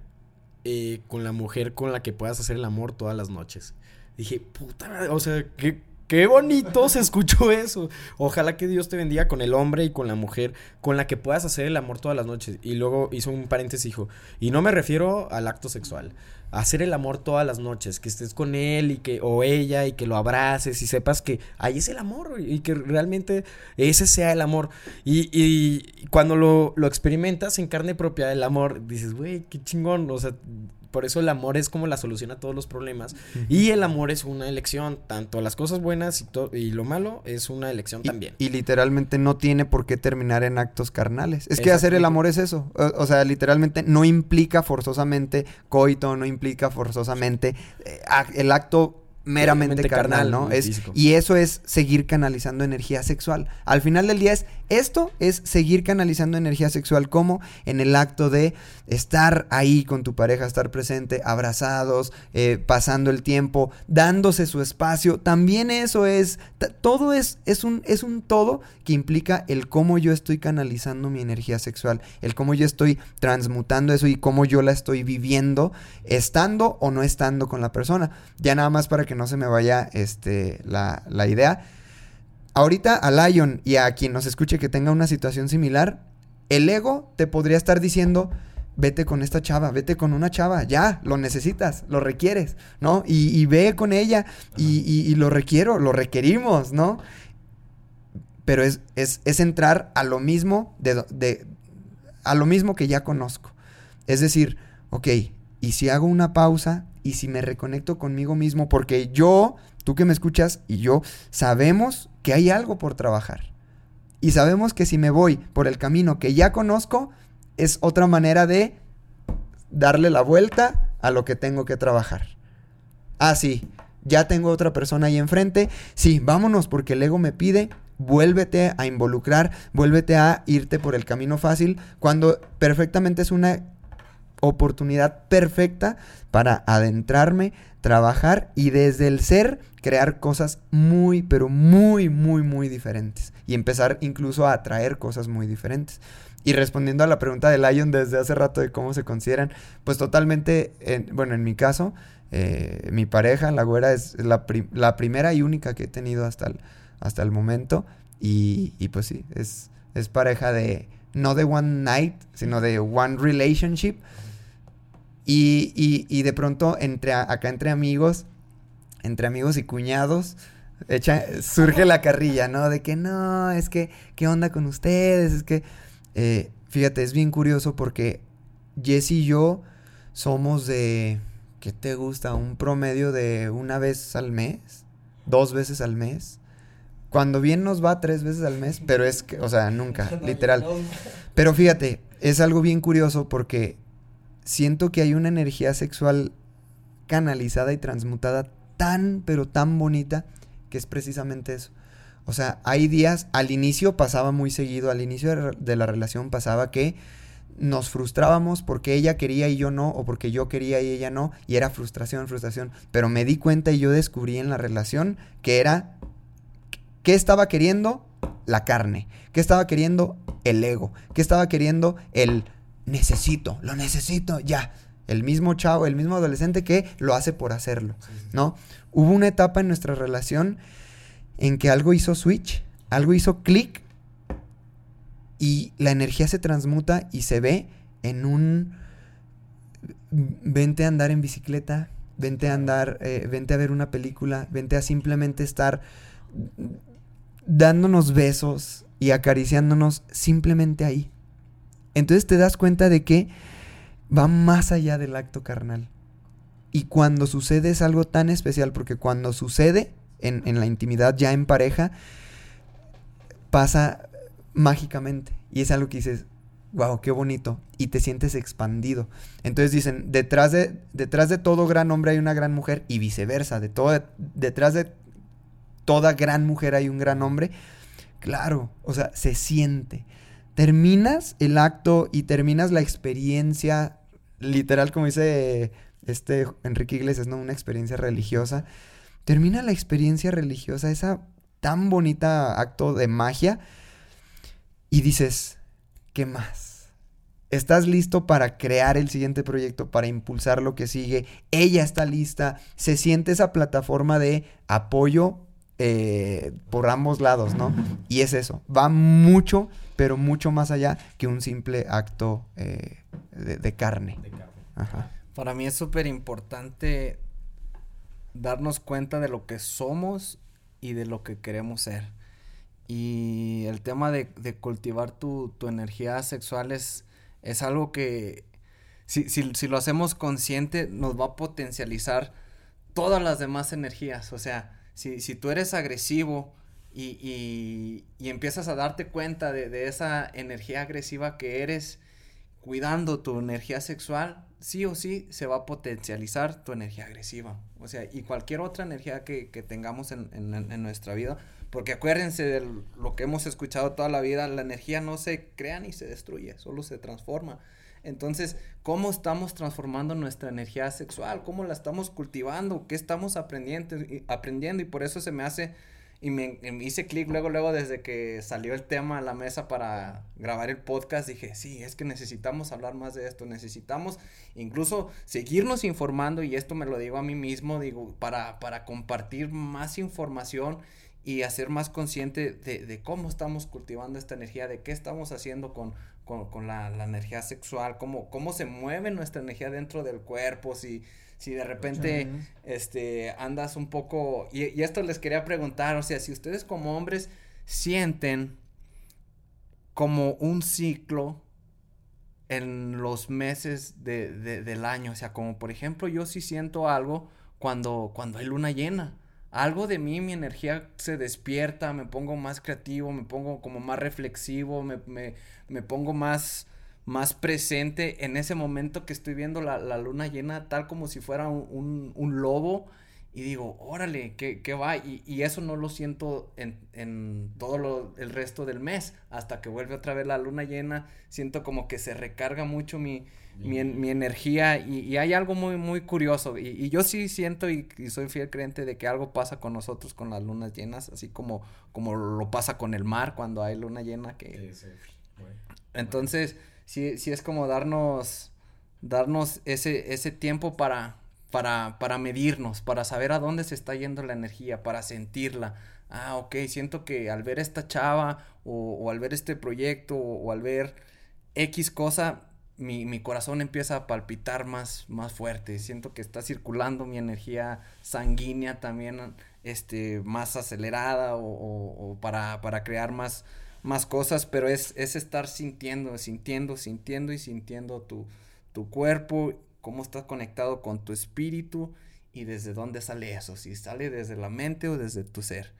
eh, con la mujer con la que puedas hacer el amor todas las noches. Dije, puta, o sea, qué, qué bonito se escuchó eso. Ojalá que Dios te bendiga con el hombre y con la mujer con la que puedas hacer el amor todas las noches. Y luego hizo un paréntesis, dijo, y no me refiero al acto sexual. Hacer el amor todas las noches, que estés con él y que, o ella, y que lo abraces y sepas que ahí es el amor y que realmente ese sea el amor. Y, y cuando lo, lo experimentas en carne propia, el amor, dices, güey, qué chingón. O sea, por eso el amor es como la solución a todos los problemas. Y el amor es una elección. Tanto las cosas buenas y, lo malo es una elección Y, también. y literalmente no tiene por qué terminar en actos carnales. Es que hacer el amor es eso. O, o sea, literalmente no implica forzosamente coito, no implica forzosamente eh, el acto meramente carnal, carnal, ¿no? Es, físico. y eso es seguir canalizando energía sexual. Al final del día es esto es seguir canalizando energía sexual como en el acto de estar ahí con tu pareja, estar presente, abrazados, eh, pasando el tiempo, dándose su espacio. También eso es, todo es, es, un, es un todo que implica el cómo yo estoy canalizando mi energía sexual, el cómo yo estoy transmutando eso y cómo yo la estoy viviendo, estando o no estando con la persona. Ya nada más para que no se me vaya este, la, la idea. Ahorita a Lion y a quien nos escuche que tenga una situación similar, el ego te podría estar diciendo, vete con esta chava, vete con una chava, ya, lo necesitas, lo requieres, ¿no? Y, y ve con ella y, y- y lo requiero, lo requerimos, ¿no? Pero es, es, es entrar a lo mismo de, de- a lo mismo que ya conozco. Es decir, ok, y si hago una pausa y si me reconecto conmigo mismo, porque yo, tú que me escuchas y yo, sabemos que hay algo por trabajar. Y sabemos que si me voy por el camino que ya conozco, es otra manera de darle la vuelta a lo que tengo que trabajar. Ah, sí, ya tengo otra persona ahí enfrente. Sí, vámonos porque el ego me pide. Vuélvete a involucrar, vuélvete a irte por el camino fácil, cuando perfectamente es una oportunidad perfecta para adentrarme, trabajar y desde el ser crear cosas muy, pero muy, muy, muy diferentes. Y empezar incluso a atraer cosas muy diferentes. Y respondiendo a la pregunta de Lion desde hace rato de cómo se consideran, pues totalmente, en- bueno, en mi caso, eh, mi pareja, la güera, es la, la primera y única que he tenido hasta el, hasta el momento. Y, y pues sí, es, es pareja de, no de one night, sino de one relationship. Y, y- y de pronto, entre, acá entre amigos, entre amigos y cuñados, echa- surge la carrilla, ¿no? De que no, es que, ¿qué onda con ustedes? Es que, eh, fíjate, es bien curioso porque Jess y yo somos de, ¿qué te gusta? Un promedio de una vez al mes, dos veces al mes. Cuando bien nos va tres veces al mes, pero es que, o sea, nunca, literal. Pero fíjate, es algo bien curioso porque siento que hay una energía sexual canalizada y transmutada tan, pero tan bonita que es precisamente eso. O sea, hay días, al inicio pasaba muy seguido, al inicio de, la relación pasaba que nos frustrábamos porque ella quería y yo no, o porque yo quería y ella no, y era frustración, frustración. Pero me di cuenta y yo descubrí en la relación que era, ¿qué estaba queriendo? La carne. ¿Qué estaba queriendo? El ego. ¿Qué estaba queriendo? El necesito, lo necesito, ya. El mismo chavo, el mismo adolescente que lo hace por hacerlo, ¿no? Hubo una etapa en nuestra relación en que algo hizo switch, algo hizo clic y la energía se transmuta y se ve en un vente a andar en bicicleta, vente a andar, eh, vente a ver una película, vente a simplemente estar dándonos besos y acariciándonos simplemente ahí. Entonces te das cuenta de que va más allá del acto carnal. Y cuando sucede es algo tan especial, porque cuando sucede en, en la intimidad, ya en pareja, pasa mágicamente. Y es algo que dices, wow, qué bonito. Y te sientes expandido. Entonces dicen, detrás de, detrás de todo gran hombre hay una gran mujer y viceversa. De todo, detrás de toda gran mujer hay un gran hombre. Claro, o sea, se siente. Terminas el acto y terminas la experiencia, literal como dice este Enrique Iglesias, ¿no? Una experiencia religiosa. Termina la experiencia religiosa, esa tan bonita acto de magia. Y dices, ¿qué más? Estás listo para crear el siguiente proyecto, para impulsar lo que sigue. Ella está lista. Se siente esa plataforma de apoyo eh, por ambos lados, ¿no? Y es eso. Va mucho, pero mucho más allá que un simple acto eh, de, carne. Para mí es súper importante darnos cuenta de lo que somos y de lo que queremos ser. Y el tema de, cultivar tu, energía sexual es, es algo que si, si, lo hacemos consciente nos va a potencializar todas las demás energías. O sea, si, si tú eres agresivo y, empiezas a darte cuenta de, esa energía agresiva que eres, cuidando tu energía sexual, sí o sí se va a potencializar tu energía agresiva. O sea, y cualquier otra energía que, tengamos en, en, nuestra vida porque acuérdense de lo que hemos escuchado toda la vida, la energía no se crea ni se destruye, solo se transforma. Entonces, ¿cómo estamos transformando nuestra energía sexual? ¿Cómo la estamos cultivando? ¿Qué estamos aprendiendo? Aprendiendo? y por eso se me hace, y me, hice clic luego, luego desde que salió el tema a la mesa para grabar el podcast, dije, sí, es que necesitamos hablar más de esto, necesitamos incluso seguirnos informando, y esto me lo digo a mí mismo, digo, para, para compartir más información y hacer más consciente de, cómo estamos cultivando esta energía, de qué estamos haciendo con, la, energía sexual, cómo, cómo se mueve nuestra energía dentro del cuerpo, si, si de repente este, andas un poco... Y, esto les quería preguntar, o sea, si ustedes como hombres sienten como un ciclo en los meses de, del año, o sea, como por ejemplo yo sí siento algo cuando, cuando hay luna llena. Algo de mí, mi energía se despierta, me pongo más creativo, me pongo como más reflexivo, me, me, me pongo más, más presente en ese momento que estoy viendo la, la luna llena, tal como si fuera un, un, lobo. Y digo, órale, ¿qué, qué va? Y, y, eso no lo siento en, en todo lo, el resto del mes. Hasta que vuelve otra vez la luna llena, siento como que se recarga mucho mi, mi, energía y, hay algo muy, muy curioso. Y, yo sí siento y, soy fiel creyente de que algo pasa con nosotros con las lunas llenas, así como, como lo pasa con el mar cuando hay luna llena. que Entonces, sí, sí es como darnos, darnos ese, ese tiempo para, para, para medirnos, para saber a dónde se está yendo la energía, para sentirla. Ah, ok, siento que al ver esta chava o, al ver este proyecto o, o al ver X cosa, mi, mi, corazón empieza a palpitar más, más fuerte. Siento que está circulando mi energía sanguínea también este, más acelerada o, o, para, para, crear más, más cosas, pero es, es, estar sintiendo, sintiendo, sintiendo y sintiendo tu, tu cuerpo, cómo está conectado con tu espíritu y desde dónde sale eso, si sale desde la mente o desde tu ser.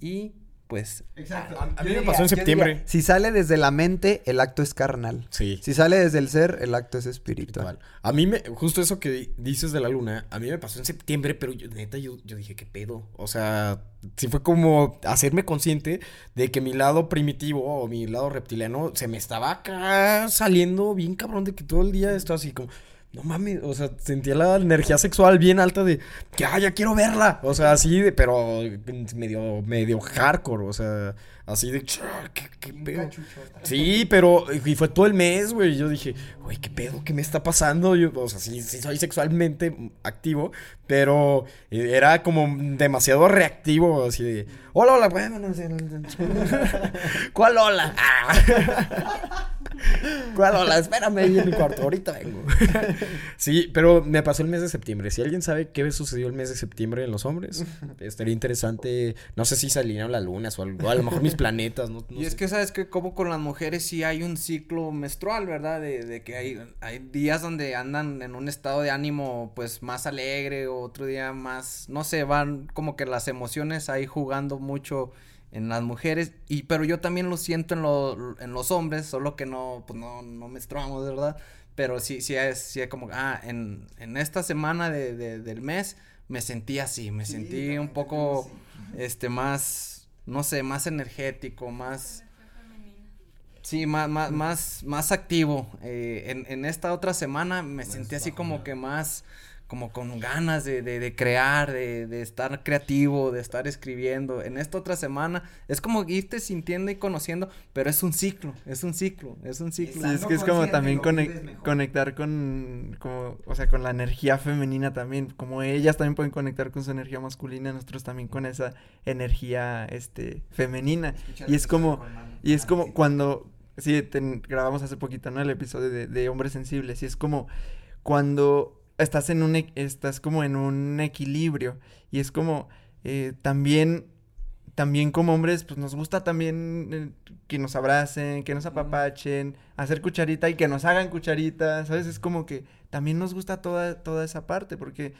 Y pues. Exacto. A, mí me pasó en septiembre. si sale desde la mente, el acto es carnal. Sí. Si sale desde el ser, el acto es espiritual. A mí me, justo eso que dices de la luna, a mí me pasó en septiembre, pero yo, neta, yo, yo dije, ¿qué pedo? O sea, sí fue como hacerme consciente de que mi lado primitivo o mi lado reptiliano se me estaba acá saliendo bien cabrón de que todo el día esto así como no mames, o sea, sentía la energía sexual bien alta de que, ah, ya quiero verla. O sea, así de, pero medio, medio hardcore, o sea, así de, ¿qué, qué pedo? Sí, pero, y fue todo el mes, güey. Yo dije, güey, ¿qué pedo? ¿Qué me está pasando? Yo, o sea, sí, sí soy sexualmente activo, pero era como demasiado reactivo, así de, hola, hola, bueno, no sé. ¿Cuál hola? Ah. ¿Cuál hola? Espérame ahí en mi cuarto, ahorita vengo. sí, pero me pasó el mes de septiembre. Si alguien sabe qué sucedió el mes de septiembre en los hombres, estaría interesante. No sé si se alinearon las lunas o algo, a lo mejor mis planetas. No, no y es sé. que sabes que como con las mujeres sí hay un ciclo menstrual, ¿verdad? De, de que hay, hay días donde andan en un estado de ánimo pues más alegre, otro día más, no sé, van como que las emociones ahí jugando mucho en las mujeres y pero yo también lo siento en, lo- en los hombres, solo que no pues no no menstruamos, ¿verdad? Pero sí sí es sí es como ah en, en esta semana de, de- del mes me sentí así, me sentí un poco este más no sé, más energético, más Sí, más, más, más, más activo. Eh, en, en esta otra semana me sentí así como que más, como con ganas de, de, de crear, de, de estar creativo, de estar escribiendo. En esta otra semana es como irte sintiendo y conociendo, pero es un ciclo, es un ciclo, es un ciclo. Sí, es que es como también conec- conectar con, como, o sea, con la energía femenina también, como ellas también pueden conectar con su energía masculina, nosotros también con esa energía, este, femenina. Y es como, y es como cuando, sí, ten- grabamos hace poquito, ¿no? El episodio de, de Hombres Sensibles, y es como cuando estás en un, eq- estás como en un equilibrio, y es como, eh, también también como hombres, pues nos gusta también eh, que nos abracen, que nos apapachen, hacer cucharita y que nos hagan cucharita, ¿sabes? Es como que también nos gusta toda, toda esa parte, porque,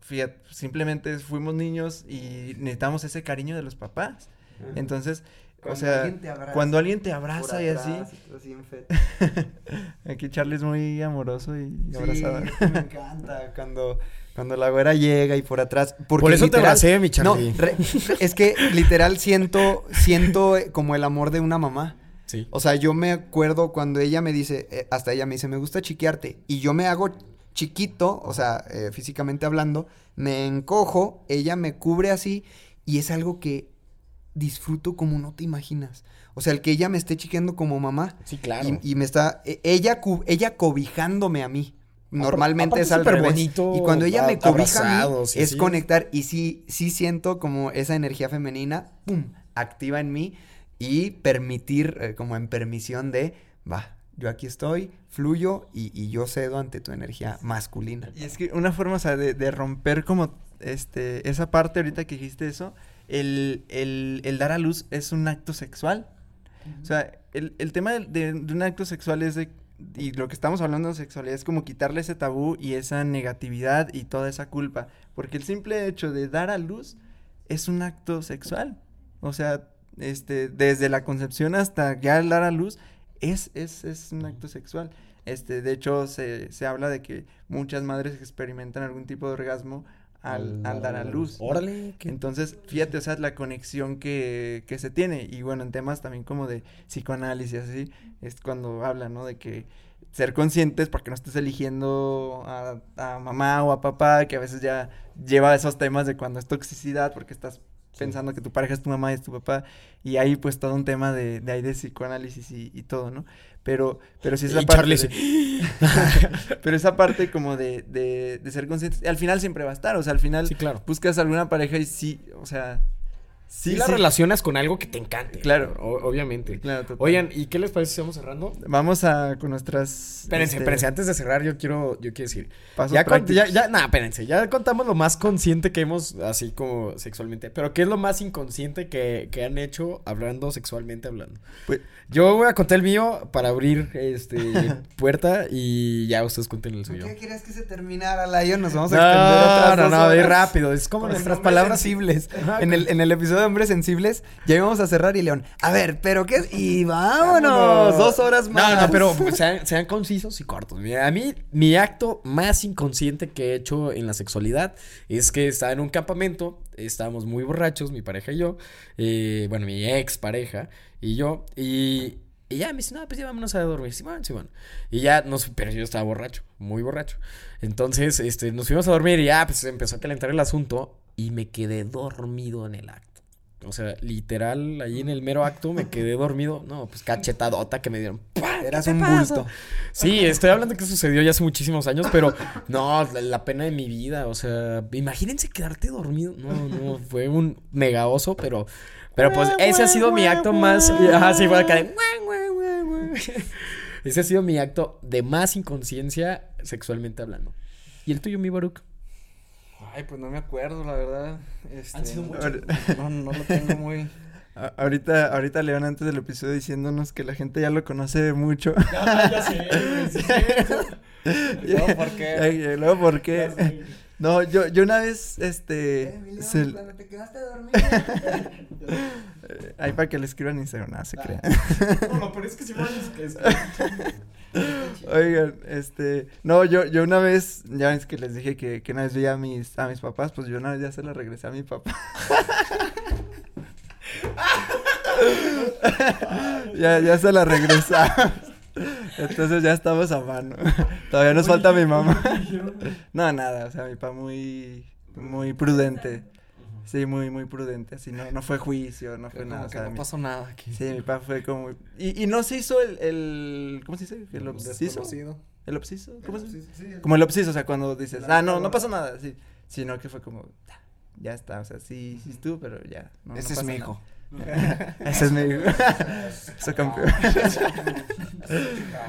fíjate, simplemente fuimos niños y necesitamos ese cariño de los papás. Entonces, o Cuando sea, alguien te abraza cuando alguien te abraza y así, atrás, y tú así en fe- aquí Charlie es muy amoroso y, Sí, abrazador. me encanta cuando, cuando la güera llega y por atrás. porque Por eso te literal- abracé, mi Charlie. No, re- es que literal siento, siento eh, como el amor de una mamá. Sí. O sea, yo me acuerdo cuando ella me dice, eh, hasta ella me dice, me gusta chiquearte. Y yo me hago chiquito, o sea, eh, físicamente hablando, me encojo, ella me cubre así y es algo que disfruto como no te imaginas. O sea, el que ella me esté chiqueando como mamá. Sí, claro. Y, y me está, e- ella, ella cobijándome a mí. Normalmente es al súper revés. bonito, y cuando ella me cobija a mí, abrazados, sí, es sí. conectar. Y sí, sí siento como esa energía femenina, pum, activa en mí. Y permitir, eh, como en permisión de, va, yo aquí estoy, fluyo y, y yo cedo ante tu energía masculina. Y es que una forma, o sea, de, de romper como este, esa parte ahorita que dijiste eso, el, el, el dar a luz es un acto sexual. O sea, el, el tema de, de- de un acto sexual es de, y lo que estamos hablando de sexualidad es como quitarle ese tabú y esa negatividad y toda esa culpa. Porque el simple hecho de dar a luz es un acto sexual. O sea, este, desde la concepción hasta ya el dar a luz es, es, es un acto sexual. Este, de hecho, se, se habla de que muchas madres experimentan algún tipo de orgasmo al, al dar a luz. Órale, qué- Entonces, fíjate, o sea, la conexión que, que se tiene. Y bueno, en temas también como de psicoanálisis, así, es cuando hablan, ¿no? De que ser conscientes porque no estés eligiendo a, a mamá o a papá, que a veces ya lleva esos temas de cuando es toxicidad, porque estás pensando que tu pareja es tu mamá y es tu papá, y ahí pues todo un tema de, de ahí de psicoanálisis y, y todo, ¿no? Pero, pero sí es la Y parte de- pero esa parte como de, de, de ser conscientes, al final siempre va a estar, o sea, al final Sí, claro. buscas alguna pareja y sí, o sea, Sí, la relacionas con algo que te encante. Claro. o- obviamente. Claro. Oigan, ¿y qué les parece si vamos cerrando? Vamos a con nuestras Espérense, este, espérense, antes de cerrar yo quiero, yo quiero decir. pasos Ya, con- ya, ya, nah, espérense, ya contamos lo más consciente que hemos, así como sexualmente. Pero ¿qué es lo más inconsciente que, que han hecho hablando sexualmente hablando? Pues- yo voy a contar el mío para abrir este puerta y ya ustedes cuenten el ¿Por suyo. qué querías que se terminara, Lion? Nos vamos a extender otras No, no, no, rápido. Es como nuestras palabras. sensibles. En el, en el episodio de Hombres Sensibles, ya íbamos a cerrar y León. A ver, ¿pero qué es? Y vámonos. Dos horas más. No, no, pero pues, sean, sean concisos y cortos. Mira, a mí, mi acto más inconsciente que he hecho en la sexualidad es que estaba en un campamento, estábamos muy borrachos, mi pareja y yo, eh, bueno, mi ex pareja y yo, y, y ya me dice, no, pues ya vámonos a dormir, Simón, Simón. Y ya, nos, pero yo estaba borracho, muy borracho. Entonces, este, nos fuimos a dormir y ya, pues empezó a calentar el asunto y me quedé dormido en el acto. O sea, literal, ahí en el mero acto me quedé dormido. No, pues cachetadota que me dieron. ¡Pah! ¿Qué Eras un bulto. Sí, estoy hablando que sucedió ya hace muchísimos años, pero no, la, la pena de mi vida. O sea, imagínense quedarte dormido. No, no, fue un mega oso, pero, pero pues ese ha sido mi acto más. Ajá, sí, fue acá de. Ese ha sido mi acto de más inconsciencia sexualmente hablando. ¿Y el tuyo, mi Baruch? Ay, pues no me acuerdo, la verdad. Este, Han sido muchos. No, no lo tengo muy... A- Ahorita, ahorita León antes del episodio diciéndonos que la gente ya lo conoce mucho. ya sé, sí, ¿Y luego por qué? Ay, ¿y luego por qué? No, yo, yo una vez, este... se- te quedaste dormido. eh, Ahí para que le escriban en Instagram, nada, se crean. No, no, pero es que si me que es Oigan, este... No, yo, yo una vez, ya ves que les dije que, que una vez vi a mis, a mis papás, pues yo una vez ya se la regresé a mi papá. ya, ya se la regresamos. Entonces ya estamos a mano. Todavía nos falta mi mamá. No, nada, o sea, mi papá muy, muy prudente. Sí, muy, muy prudente, así, no, no fue juicio, no fue Como nada. o que sea, no mi- pasó nada aquí. Sí, mi papá fue como... Y, y no se hizo el, el... ¿Cómo se dice? ¿El obsiso? Desconocido. ¿El obsiso? ¿Cómo se dice? Como el obsiso, o sea, cuando dices, ah, no, no pasó nada, sí. Sino que fue como, "Ah, ya está, o sea, sí, sí estuvo, pero ya. No, no Ese es mi nada". Ese es mi. Ese campeón.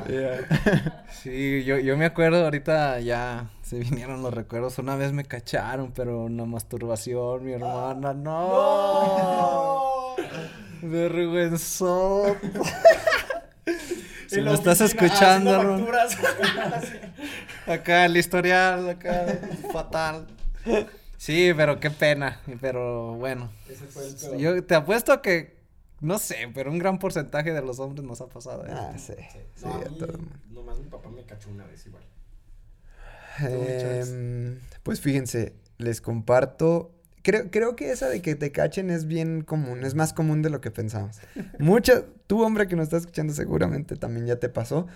Ya. Sí, yo, yo me acuerdo ahorita ya se vinieron los recuerdos. Una vez me cacharon, pero una masturbación, mi hermana, no. Vergüenzoso. Si me estás escuchando, hermano, acá el historial, acá, fatal. Sí, pero qué pena, pero bueno. Yo te apuesto que, no sé, pero un gran porcentaje de los hombres nos ha pasado. ¿eh? Ah, sí. Sí, No, a a mí, todo el mundo. nomás mi papá me cachó una vez igual. Em, pues fíjense, les comparto. Creo, creo que esa de que te cachen es bien común, es más común de lo que pensamos. Mucha, tú hombre que nos está escuchando seguramente también ya te pasó.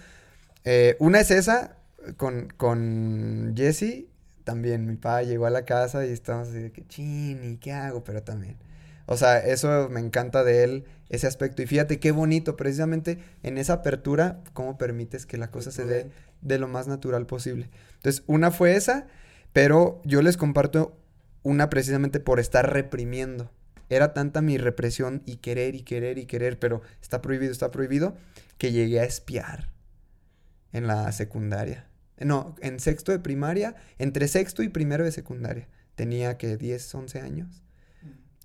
Eh, una es esa, con, con Jesse, también mi papá llegó a la casa y estábamos así de que, chini, ¿qué hago? Pero también. O sea, eso me encanta de él, ese aspecto. Y fíjate qué bonito, precisamente en esa apertura, cómo permites que la cosa se dé de lo más natural posible. Entonces, una fue esa, pero yo les comparto una precisamente por estar reprimiendo. Era tanta mi represión y querer y querer y querer, pero está prohibido, está prohibido, que llegué a espiar en la secundaria. No, en sexto de primaria, entre sexto y primero de secundaria. Tenía que 10, 11 años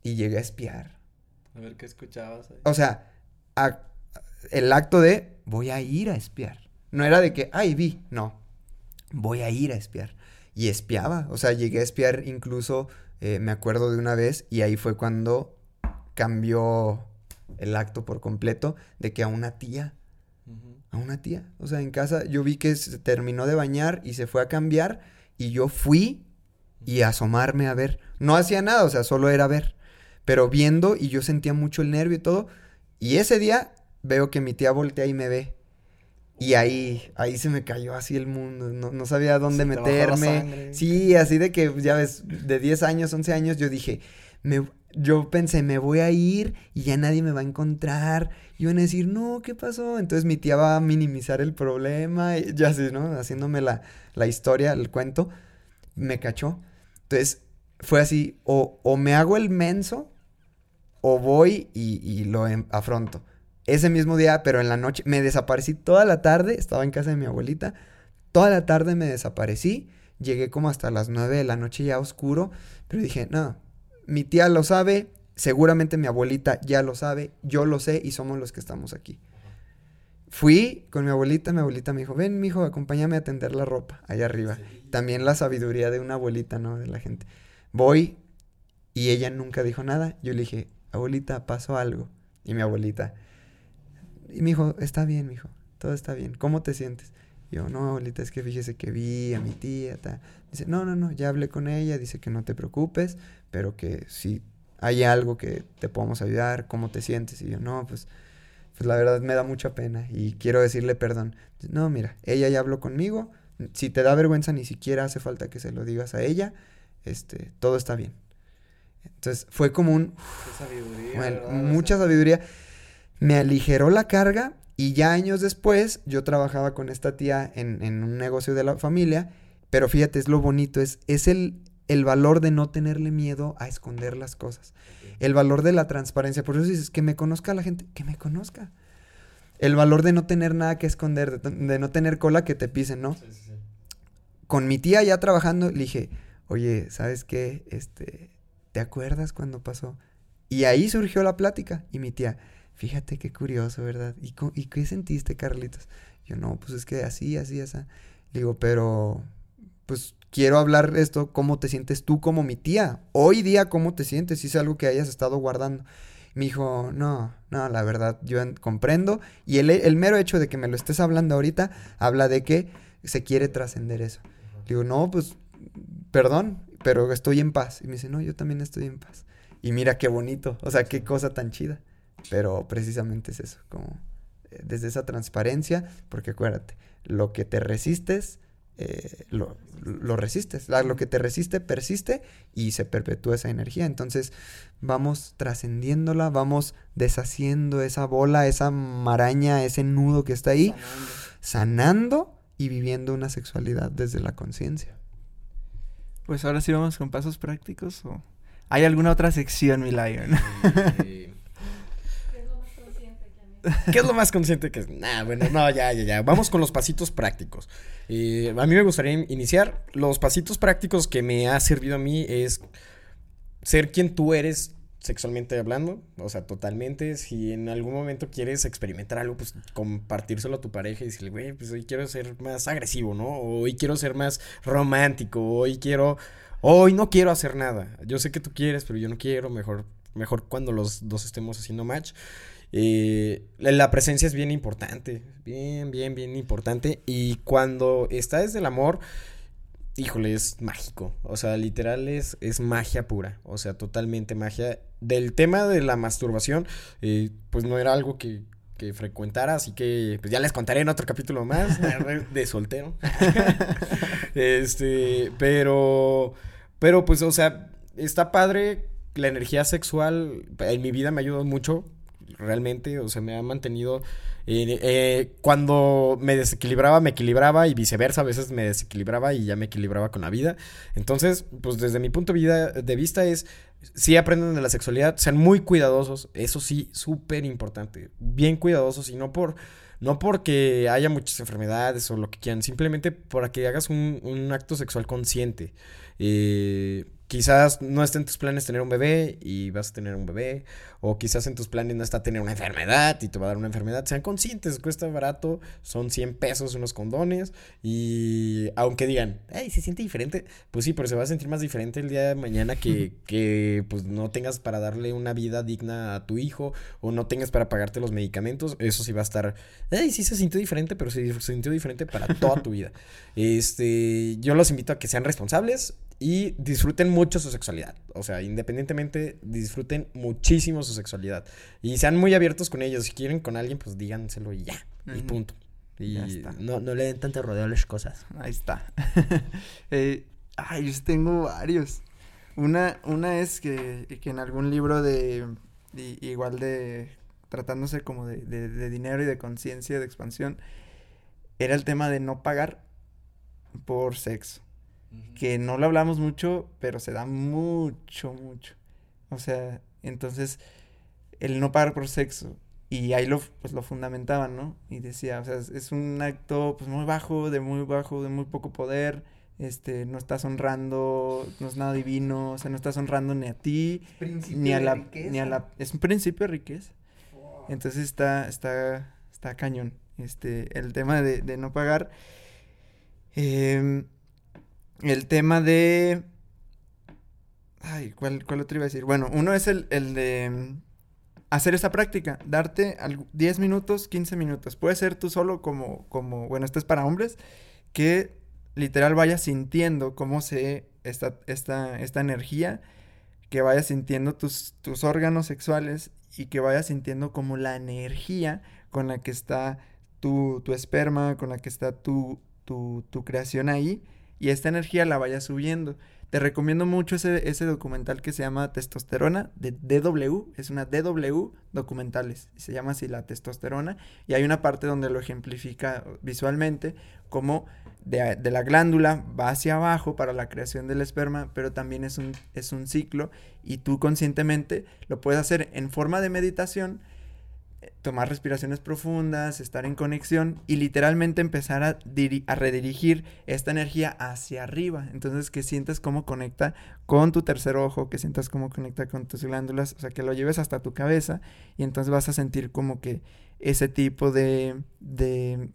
y llegué a espiar. A ver qué escuchabas ahí. O sea, a- el acto de voy a ir a espiar. No era de que, ay, vi. No. Voy a ir a espiar. Y espiaba. O sea, llegué a espiar incluso, eh, me acuerdo de una vez, y ahí fue cuando cambió el acto por completo de que a una tía. A una tía. O sea, en casa yo vi que se terminó de bañar y se fue a cambiar y yo fui y a asomarme a ver. No hacía nada, o sea, solo era ver. Pero viendo y yo sentía mucho el nervio y todo. Y ese día veo que mi tía voltea y me ve. Y ahí, ahí se me cayó así el mundo. No, no sabía dónde Se meterme. Sí, así de que, ya ves, de 10 años, 11 años, yo dije, me, yo pensé, me voy a ir y ya nadie me va a encontrar. Y van a decir, no, ¿qué pasó? Entonces mi tía va a minimizar el problema. Y ya así, ¿no? Haciéndome la, la historia, el cuento. Me cachó. Entonces fue así, o, o me hago el menso o voy y, y lo em- afronto. Ese mismo día, pero en la noche, me desaparecí toda la tarde, estaba en casa de mi abuelita, toda la tarde me desaparecí, llegué como hasta las 9 de la noche ya oscuro, pero dije, no, mi tía lo sabe, seguramente mi abuelita ya lo sabe, yo lo sé y somos los que estamos aquí. Fui con mi abuelita, mi abuelita me dijo, ven, mijo, acompáñame a tender la ropa allá arriba. También la sabiduría de una abuelita, ¿no? De la gente. Voy y ella nunca dijo nada. Yo le dije, abuelita, pasó algo. Y mi abuelita, y me dijo, está bien, mijo, todo está bien. ¿Cómo te sientes? Yo, no, abuelita, es que fíjese que vi a mi tía, ta. Dice, no, no, no, ya hablé con ella, dice que no te preocupes, pero que si hay algo que te podamos ayudar, ¿cómo te sientes? Y yo, no, pues, pues la verdad me da mucha pena y quiero decirle perdón. No, mira, ella ya habló conmigo, si te da vergüenza ni siquiera hace falta que se lo digas a ella, este, todo está bien. Entonces fue como un, sabiduría, mucha sabiduría. Me aligeró la carga y ya años después yo trabajaba con esta tía en, en un negocio de la familia, pero fíjate, es lo bonito, es, es el, el valor de no tenerle miedo a esconder las cosas, el valor de la transparencia. Por eso dices, que me conozca la gente, que me conozca. el valor de no tener nada que esconder, de, de no tener cola que te pisen, ¿no? Con mi tía ya trabajando, le dije, oye, ¿sabes qué? Este, ¿te acuerdas cuando pasó? Y ahí surgió la plática. Y mi tía, fíjate qué curioso, ¿verdad? ¿Y, co- y qué sentiste, Carlitos? Yo, no, pues es que así, así, así. Le digo, pero, pues quiero hablar esto, ¿cómo te sientes tú como mi tía? Hoy día, ¿cómo te sientes? Si es algo que hayas estado guardando. Me dijo, no, no, la verdad, yo en- comprendo. Y el, el mero hecho de que me lo estés hablando ahorita, habla de que se quiere trascender eso. Le digo, no, pues, perdón, pero estoy en paz. Y me dice, no, yo también estoy en paz. Y mira qué bonito, o sea, qué cosa tan chida. Pero precisamente es eso, como eh, desde esa transparencia, porque acuérdate, lo que te resistes, eh, lo, lo resistes. La- lo que te resiste, persiste y se perpetúa esa energía. Entonces, vamos trascendiéndola, vamos deshaciendo esa bola, esa maraña, ese nudo que está ahí, sanando y viviendo una sexualidad desde la conciencia. Pues ahora sí vamos con pasos prácticos o hay alguna otra sección, mi Lion. ¿Qué es lo más consciente que es? Nah, bueno, no, ya, ya, ya. Vamos con los pasitos prácticos. Eh, a mí me gustaría in- iniciar. Los pasitos prácticos que me ha servido a mí es ser quien tú eres sexualmente hablando. O sea, totalmente. Si en algún momento quieres experimentar algo, pues compartírselo a tu pareja y decirle, güey, pues hoy quiero ser más agresivo, ¿no? O hoy quiero ser más romántico. Hoy quiero. Hoy no quiero hacer nada. Yo sé que tú quieres, pero yo no quiero. Mejor, mejor cuando los dos estemos haciendo match. Eh, la presencia es bien importante, bien, bien, bien importante. Y cuando está desde el amor, híjole, es mágico. O sea, literal es, es magia pura. O sea, totalmente magia. Del tema de la masturbación, eh, pues no era algo que, que frecuentara, así que pues ya les contaré en otro capítulo más de soltero. este, pero, pero pues, o sea, está padre. La energía sexual en mi vida me ayudado mucho realmente, o sea, me ha mantenido... eh, eh, cuando me desequilibraba, me equilibraba y viceversa, a veces me desequilibraba y ya me equilibraba con la vida. Entonces, pues desde mi punto de, vida, de vista es, sí aprendan de la sexualidad, sean muy cuidadosos, eso sí, súper importante, bien cuidadosos y no por... No porque haya muchas enfermedades o lo que quieran, simplemente para que hagas un, un acto sexual consciente. Eh, quizás no esté en tus planes tener un bebé y vas a tener un bebé. O quizás en tus planes no está tener una enfermedad y te va a dar una enfermedad. Sean conscientes, cuesta barato. Son 100 pesos unos condones. Y aunque digan, ay, se siente diferente. Pues sí, pero se va a sentir más diferente el día de mañana que, que pues no tengas para darle una vida digna a tu hijo. O no tengas para pagarte los medicamentos. Eso sí va a estar, ay, sí se sintió diferente, pero se sintió diferente para toda tu vida. Este, yo los invito a que sean responsables y disfruten mucho su sexualidad. O sea, independientemente, disfruten muchísimo su sexualidad. Y sean muy abiertos con ellos. Si quieren con alguien, pues díganselo y ya. Y punto. Y Ya está. no, no le den tanto rodeo a las cosas. Ahí está. Eh, ay, yo tengo varios. Una, una es que, que en algún libro de, igual de, tratándose como de, de- de dinero y de conciencia, de expansión, era el tema de no pagar por sexo. Que no lo hablamos mucho, pero se da mucho, mucho. O sea, entonces, el no pagar por sexo. Y ahí lo, pues, lo fundamentaban, ¿no? Y decía, o sea, es, un acto pues muy bajo, de muy bajo, de muy poco poder. Este, no estás honrando, no es nada divino, o sea, no estás honrando ni a ti, ni a la, ni a la, es un principio de riqueza. Entonces está, está, está cañón. Este, el tema de, de no pagar. Em, el tema de. Ay, ¿cuál, cuál otro iba a decir? Bueno, uno es el, el de mm, hacer esa práctica, darte algu- 10 minutos, 15 minutos. Puede ser tú solo como, como, bueno, esto es para hombres, que literal vayas sintiendo cómo se, esta, esta, esta energía, que vayas sintiendo tus, tus órganos sexuales y que vayas sintiendo como la energía con la que está tu, tu esperma, con la que está tu, tu, tu creación ahí, y esta energía la vayas subiendo. Te recomiendo mucho ese, ese documental que se llama Testosterona, de DW, es una DW documentales, se llama así la testosterona, y hay una parte donde lo ejemplifica visualmente, como de, de la glándula va hacia abajo para la creación del esperma, pero también es un, es un ciclo, y tú conscientemente lo puedes hacer en forma de meditación, tomar respiraciones profundas, estar en conexión y literalmente empezar a, redirigir esta energía hacia arriba. Entonces que sientas cómo conecta con tu tercer ojo, que sientas cómo conecta con tus glándulas, o sea, que lo lleves hasta tu cabeza y entonces vas a sentir como que ese tipo de, de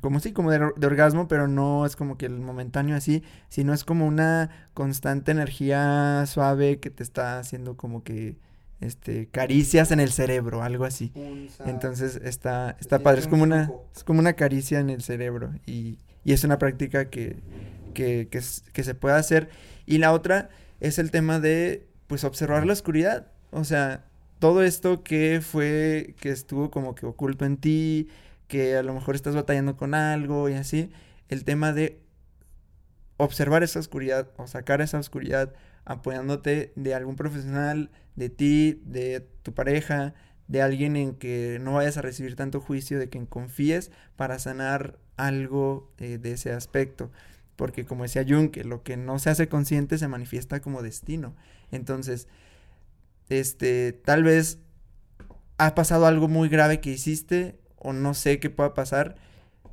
como sí, como de, de, orgasmo, pero no es como que el momentáneo así, sino es como una constante energía suave que te está haciendo como que este, caricias en el cerebro, algo así. Entonces está, está padre, es como, una, es como una caricia en el cerebro y, y es una práctica que, que, que, que, se puede hacer. Y la otra es el tema de, pues, observar la oscuridad. O sea, todo esto que fue, que estuvo como que oculto en ti, que a lo mejor estás batallando con algo y así, el tema de observar esa oscuridad o sacar esa oscuridad apoyándote de algún profesional, de ti, de tu pareja, de alguien en que no vayas a recibir tanto juicio, de quien confíes para sanar algo eh, de ese aspecto. Porque como decía Jung, que lo que no se hace consciente se manifiesta como destino. Entonces, este, tal vez ha pasado algo muy grave que hiciste o no sé qué pueda pasar,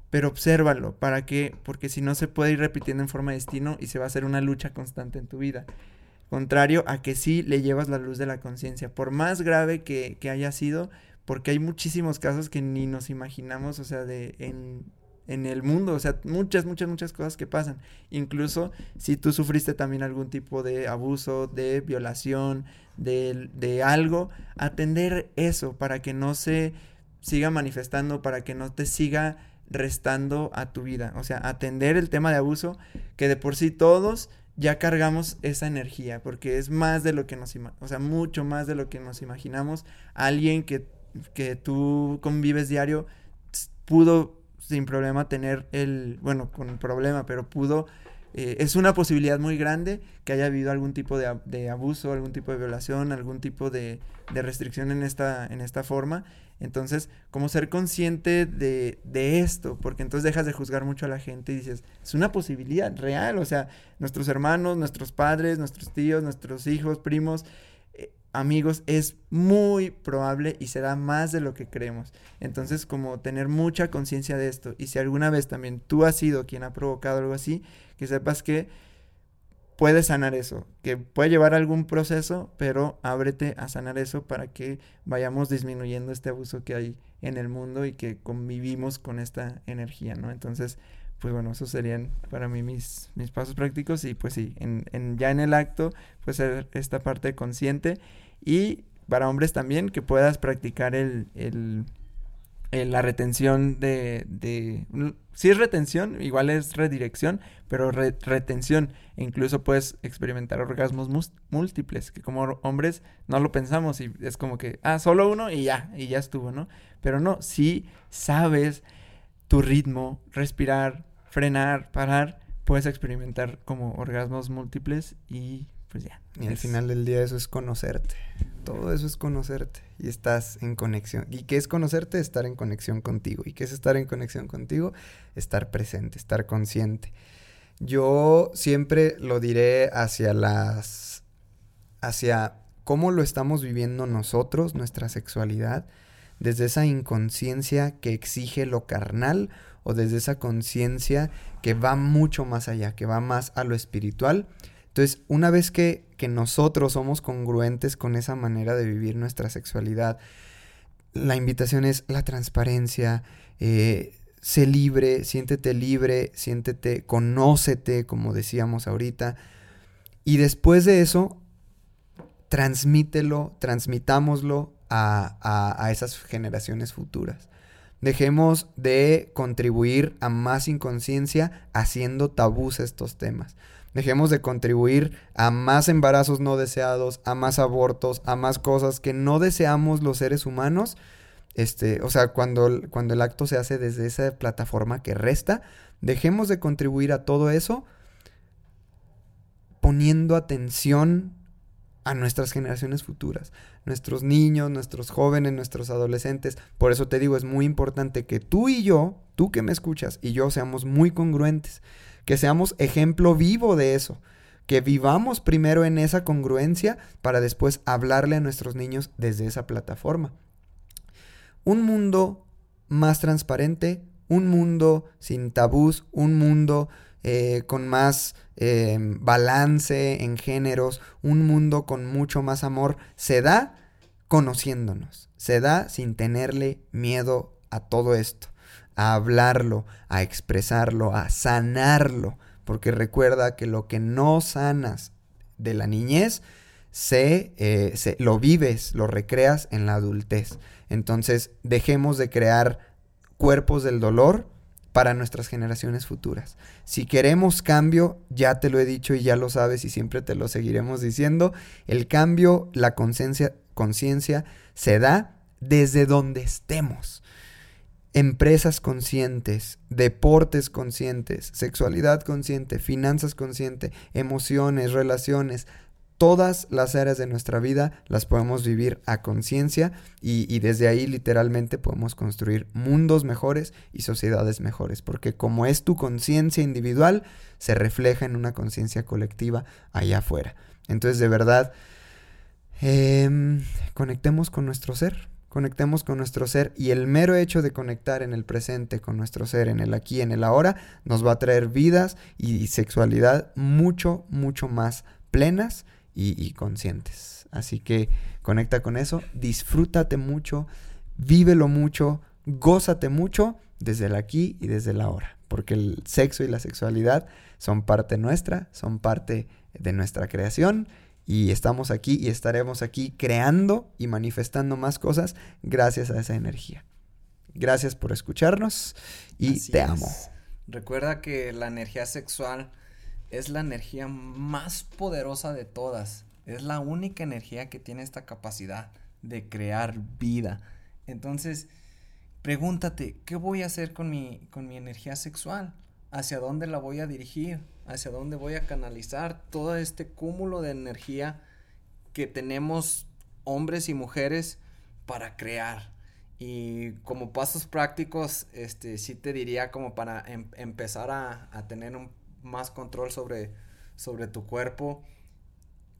pero obsérvalo, ¿para qué? Porque si no se puede ir repitiendo en forma de destino y se va a hacer una lucha constante en tu vida. Contrario a que sí le llevas la luz de la conciencia, por más grave que, que, haya sido, porque hay muchísimos casos que ni nos imaginamos, o sea, de en, en el mundo, o sea, muchas, muchas, muchas cosas que pasan. Incluso si tú sufriste también algún tipo de abuso, de violación, de, de algo, atender eso para que no se siga manifestando, para que no te siga restando a tu vida. O sea, atender el tema de abuso, que de por sí todos ya cargamos esa energía, porque es más de lo que nos, o sea, mucho más de lo que nos imaginamos. Alguien que, que tú convives diario pudo sin problema tener el, bueno, con problema, pero pudo, eh, es una posibilidad muy grande que haya habido algún tipo de, de abuso, algún tipo de violación, algún tipo de, de restricción en esta, en esta forma. Entonces, como ser consciente de, de, esto, porque entonces dejas de juzgar mucho a la gente y dices, es una posibilidad real, o sea, nuestros hermanos, nuestros padres, nuestros tíos, nuestros hijos, primos, amigos, es muy probable y se da más de lo que creemos. Entonces, como tener mucha conciencia de esto, y si alguna vez también tú has sido quien ha provocado algo así, que sepas que puede sanar eso, que puede llevar algún proceso, pero ábrete a sanar eso para que vayamos disminuyendo este abuso que hay en el mundo y que convivimos con esta energía, ¿no? Entonces, pues bueno, esos serían para mí mis, mis pasos prácticos y pues sí, en, en, ya en el acto, pues esta parte consciente y para hombres también que puedas practicar el, el la retención de, de, Si es retención, igual es redirección, pero retención. E incluso puedes experimentar orgasmos múltiples, que como hombres no lo pensamos y es como que, ah, solo uno y ya, y ya estuvo, ¿no? Pero no, si sabes tu ritmo, respirar, frenar, parar, puedes experimentar como orgasmos múltiples y pues ya. Y al final del día eso es conocerte. Todo eso es conocerte y estás en conexión. ¿Y qué es conocerte? Estar en conexión contigo. ¿Y qué es estar en conexión contigo? Estar presente, estar consciente. Yo siempre lo diré hacia las hacia cómo lo estamos viviendo nosotros, nuestra sexualidad, desde esa inconsciencia que exige lo carnal o desde esa conciencia que va mucho más allá, que va más a lo espiritual entonces, una vez que, nosotros somos congruentes con esa manera de vivir nuestra sexualidad, la invitación es la transparencia, eh, sé libre, siéntete libre, siéntete, conócete, como decíamos ahorita. Y después de eso, transmítelo, transmitámoslo a, a, esas generaciones futuras. Dejemos de contribuir a más inconsciencia haciendo tabús estos temas. Dejemos de contribuir a más embarazos no deseados, a más abortos, a más cosas que no deseamos los seres humanos. Este, o sea, cuando, cuando el acto se hace desde esa plataforma que resta, dejemos de contribuir a todo eso poniendo atención a nuestras generaciones futuras, nuestros niños, nuestros jóvenes, nuestros adolescentes. Por eso te digo, es muy importante que tú y yo, tú que me escuchas y yo seamos muy congruentes que seamos ejemplo vivo de eso, que vivamos primero en esa congruencia para después hablarle a nuestros niños desde esa plataforma. un mundo más transparente, un mundo sin tabús, un mundo eh, con más eh, balance en géneros, un mundo con mucho más amor, se da conociéndonos, se da sin tenerle miedo a todo esto, a hablarlo, a expresarlo, a sanarlo, porque recuerda que lo que no sanas de la niñez, se, eh, se, lo vives, lo recreas en la adultez. Entonces, dejemos de crear cuerpos del dolor para nuestras generaciones futuras. Si queremos cambio, ya te lo he dicho y ya lo sabes y siempre te lo seguiremos diciendo, el cambio, la conciencia se da desde donde estemos. Empresas conscientes, deportes conscientes, sexualidad consciente, finanzas consciente, emociones, relaciones, todas las áreas de nuestra vida las podemos vivir a conciencia y, desde ahí literalmente podemos construir mundos mejores y sociedades mejores, porque como es tu conciencia individual, se refleja en una conciencia colectiva allá afuera. Entonces, de verdad, em, conectemos con nuestro ser, conectemos con nuestro ser y el mero hecho de conectar en el presente con nuestro ser, en el aquí, en el ahora, nos va a traer vidas y sexualidad mucho, mucho más plenas y, conscientes. Así que conecta con eso, disfrútate mucho, vívelo mucho, gózate mucho desde el aquí y desde el ahora, porque el sexo y la sexualidad son parte nuestra, son parte de nuestra creación y estamos aquí y estaremos aquí creando y manifestando más cosas gracias a esa energía. Gracias por escucharnos y te amo. Recuerda que la energía sexual es la energía más poderosa de todas. Es la única energía que tiene esta capacidad de crear vida. Entonces, pregúntate, ¿qué voy a hacer con mi, con mi energía sexual? ¿Hacia dónde la voy a dirigir? ¿Hacia dónde voy a canalizar todo este cúmulo de energía que tenemos hombres y mujeres para crear? Y como pasos prácticos, este, sí te diría como para em, empezar a, a tener un más control sobre, sobre tu cuerpo.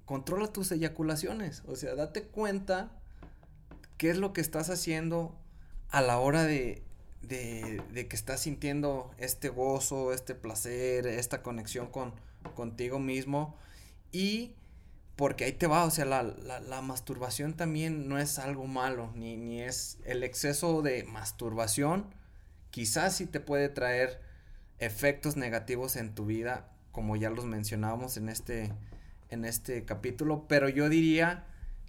Controla tus eyaculaciones. O sea, date cuenta qué es lo que estás haciendo a la hora de, de, que estás sintiendo este gozo, este placer, esta conexión con, contigo mismo. Y porque ahí te va, o sea, la, la, la, masturbación también no es algo malo, ni, ni es el exceso de masturbación, quizás sí te puede traer efectos negativos en tu vida, como ya los mencionábamos en este, en este capítulo, pero yo diría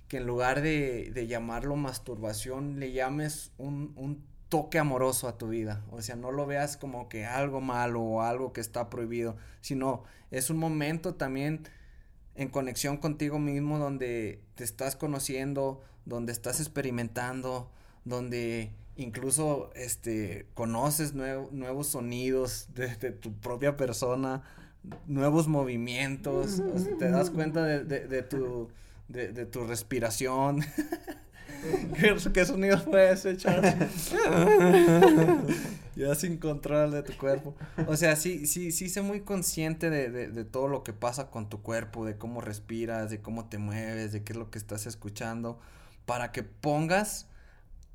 que en lugar de, de llamarlo masturbación, le llames un, un, toque amoroso a tu vida. O sea, no lo veas como que algo malo o algo que está prohibido, sino es un momento también en conexión contigo mismo donde te estás conociendo, donde estás experimentando, donde incluso este, conoces nuevos sonidos de, tu propia persona, nuevos movimientos, te das cuenta de, de, tu, de, tu respiración. ¿Qué, sonidos puedes echar? ya sin control de tu cuerpo. O sea, sí, sí, sí sé muy consciente de, de, todo lo que pasa con tu cuerpo, de cómo respiras, de cómo te mueves, de qué es lo que estás escuchando, para que pongas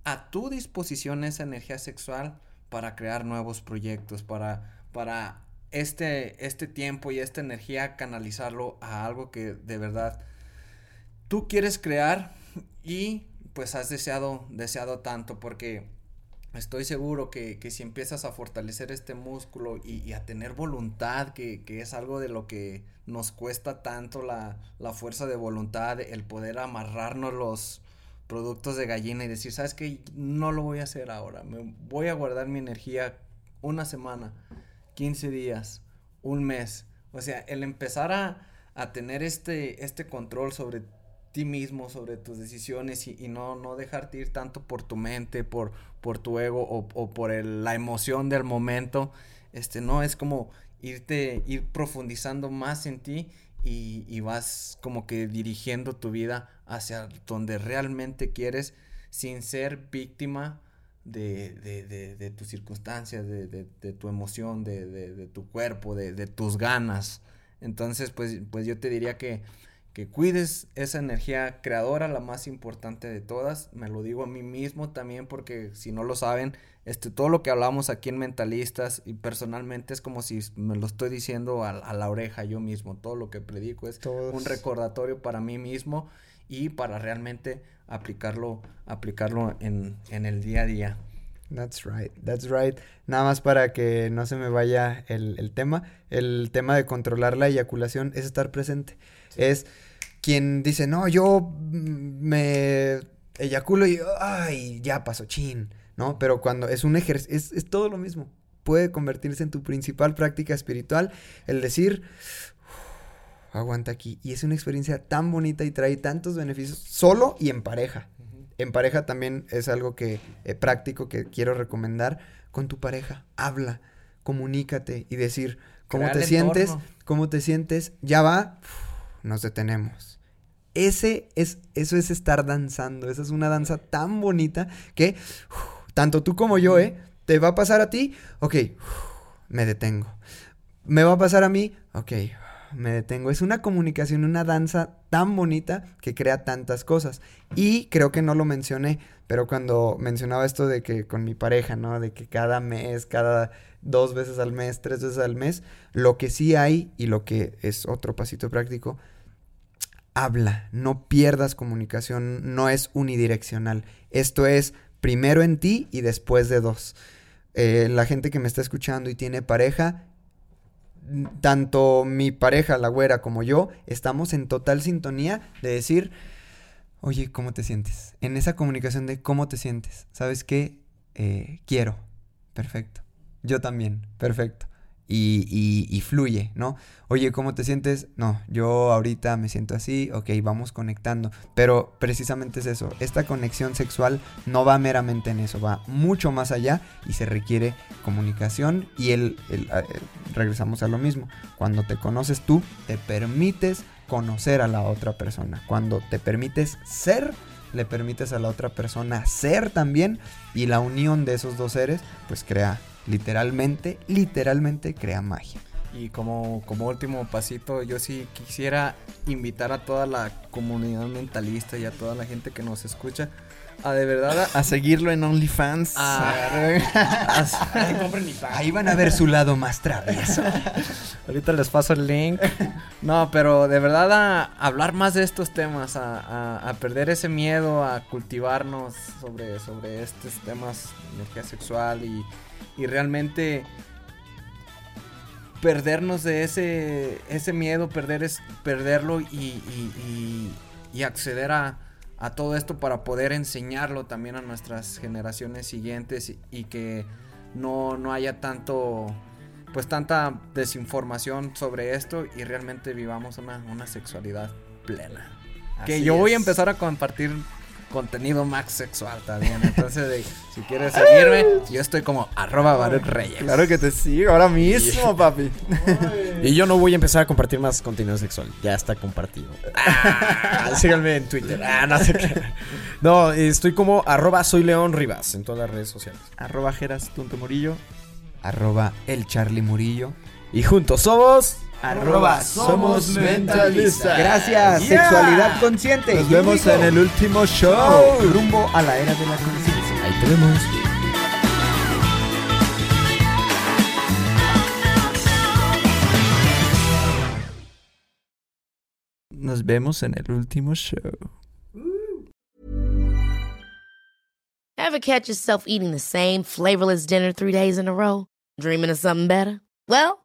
a tu disposición esa energía sexual para crear nuevos proyectos, para, para este, este tiempo y esta energía canalizarlo a algo que de verdad tú quieres crear y pues has deseado, deseado tanto porque estoy seguro que, que si empiezas a fortalecer este músculo y, a tener voluntad, que, que, es algo de lo que nos cuesta tanto la, la fuerza de voluntad, el poder amarrarnos los, productos de gallina y decir, ¿sabes qué? No lo voy a hacer ahora. Me voy a guardar mi energía una semana, 15 días, un mes. O sea, el empezar a, a tener este, este control sobre ti mismo, sobre tus decisiones y, no, no dejarte ir tanto por tu mente, por, por tu ego o, o por el, la emoción del momento. Este, no, es como irte, ir profundizando más en ti y, vas como que dirigiendo tu vida hacia donde realmente quieres sin ser víctima de, de, de, tus circunstancias, de, tu emoción, de, tu cuerpo, de, tus ganas. Entonces, pues, pues yo te diría que, que cuides esa energía creadora, la más importante de todas. Me lo digo a mí mismo también porque si no lo saben, este, todo lo que hablamos aquí en Mentalistas y personalmente es como si me lo estoy diciendo a, a la oreja yo mismo. Todo lo que predico es Todos. un recordatorio para mí mismo y para realmente aplicarlo, aplicarlo en, en el día a día. That's right, that's right. Nada más para que no se me vaya el, el tema. El tema de controlar la eyaculación es estar presente. Es quien dice, no, yo mm, me eyaculo y ay, ya pasó, chin, ¿no? Pero cuando es un ejercicio, es, es todo lo mismo. Puede convertirse en tu principal práctica espiritual el decir, "Uf, aguanta aquí. Y es una experiencia tan bonita y trae tantos beneficios solo y en pareja. En pareja también es algo que eh, práctico que quiero recomendar con tu pareja. Habla, comunícate y decir cómo te sientes, entorno. cómo te sientes. Ya va, uf, nos detenemos. Ese es, eso es estar danzando. Esa es una danza tan bonita que tanto tú como yo, ¿eh? ¿Te va a pasar a ti? Ok, uf, me detengo. ¿Me va a pasar a mí? Ok, me detengo. Es una comunicación, una danza tan bonita que crea tantas cosas. Y creo que no lo mencioné, pero cuando mencionaba esto de que con mi pareja, ¿no? De que cada mes, cada dos veces al mes, tres veces al mes, lo que sí hay y lo que es otro pasito práctico, habla, no pierdas comunicación, no es unidireccional. Esto es primero en ti y después de dos. Eh, la gente que me está escuchando y tiene pareja, tanto mi pareja, la güera, como yo, estamos en total sintonía de decir, oye, ¿cómo te sientes? En esa comunicación de cómo te sientes. ¿Sabes qué? Eh, quiero. Perfecto. Yo también. Perfecto. Y, fluye, ¿no? Oye, ¿cómo te sientes? No, yo ahorita me siento así, ok, vamos conectando. Pero precisamente es eso, esta conexión sexual no va meramente en eso, va mucho más allá y se requiere comunicación y el, el- el- regresamos a lo mismo. Cuando te conoces tú, te permites conocer a la otra persona. Cuando te permites ser, le permites a la otra persona ser también y la unión de esos dos seres pues crea literalmente, literalmente crea magia. Y como, como último pasito, yo sí quisiera invitar a toda la comunidad mentalista y a toda la gente que nos escucha a de verdad a, A seguirlo en OnlyFans. a- Ahí van a ver su lado más travieso. Ahorita les paso el link. No, pero de verdad a hablar más de estos temas, a, perder ese miedo, a cultivarnos sobre, sobre estos temas de energía sexual y, y realmente perdernos de ese, ese miedo, perder es, perderlo y, y- y- y acceder a, a todo esto para poder enseñarlo también a nuestras generaciones siguientes y, que no, no haya tanto pues tanta desinformación sobre esto y realmente vivamos una, una sexualidad plena. que yo voy a es. empezar a compartir contenido más sexual también. Entonces, de- si quieres seguirme, yo estoy como arroba Baruch Reyes. Claro que te sigo ahora mismo, papi. Y yo no voy a empezar a compartir más contenido sexual. Ya está compartido. Ah, síganme en Twitter. Ah, no sé qué. No, estoy como arroba soy León Rivas en todas las redes sociales. Arroba Geras Tunto. Arroba el Charlie Murillo. Y juntos somos Arroba Somos Mentalistas. Gracias, Yeah. sexualidad consciente. Nos vemos en el último show. Rumbo a la era de la conciencia. Ahí te vemos. Nos vemos en el último show. Ever catch yourself eating the same flavorless dinner three days in a row? Dreaming of something better? Well,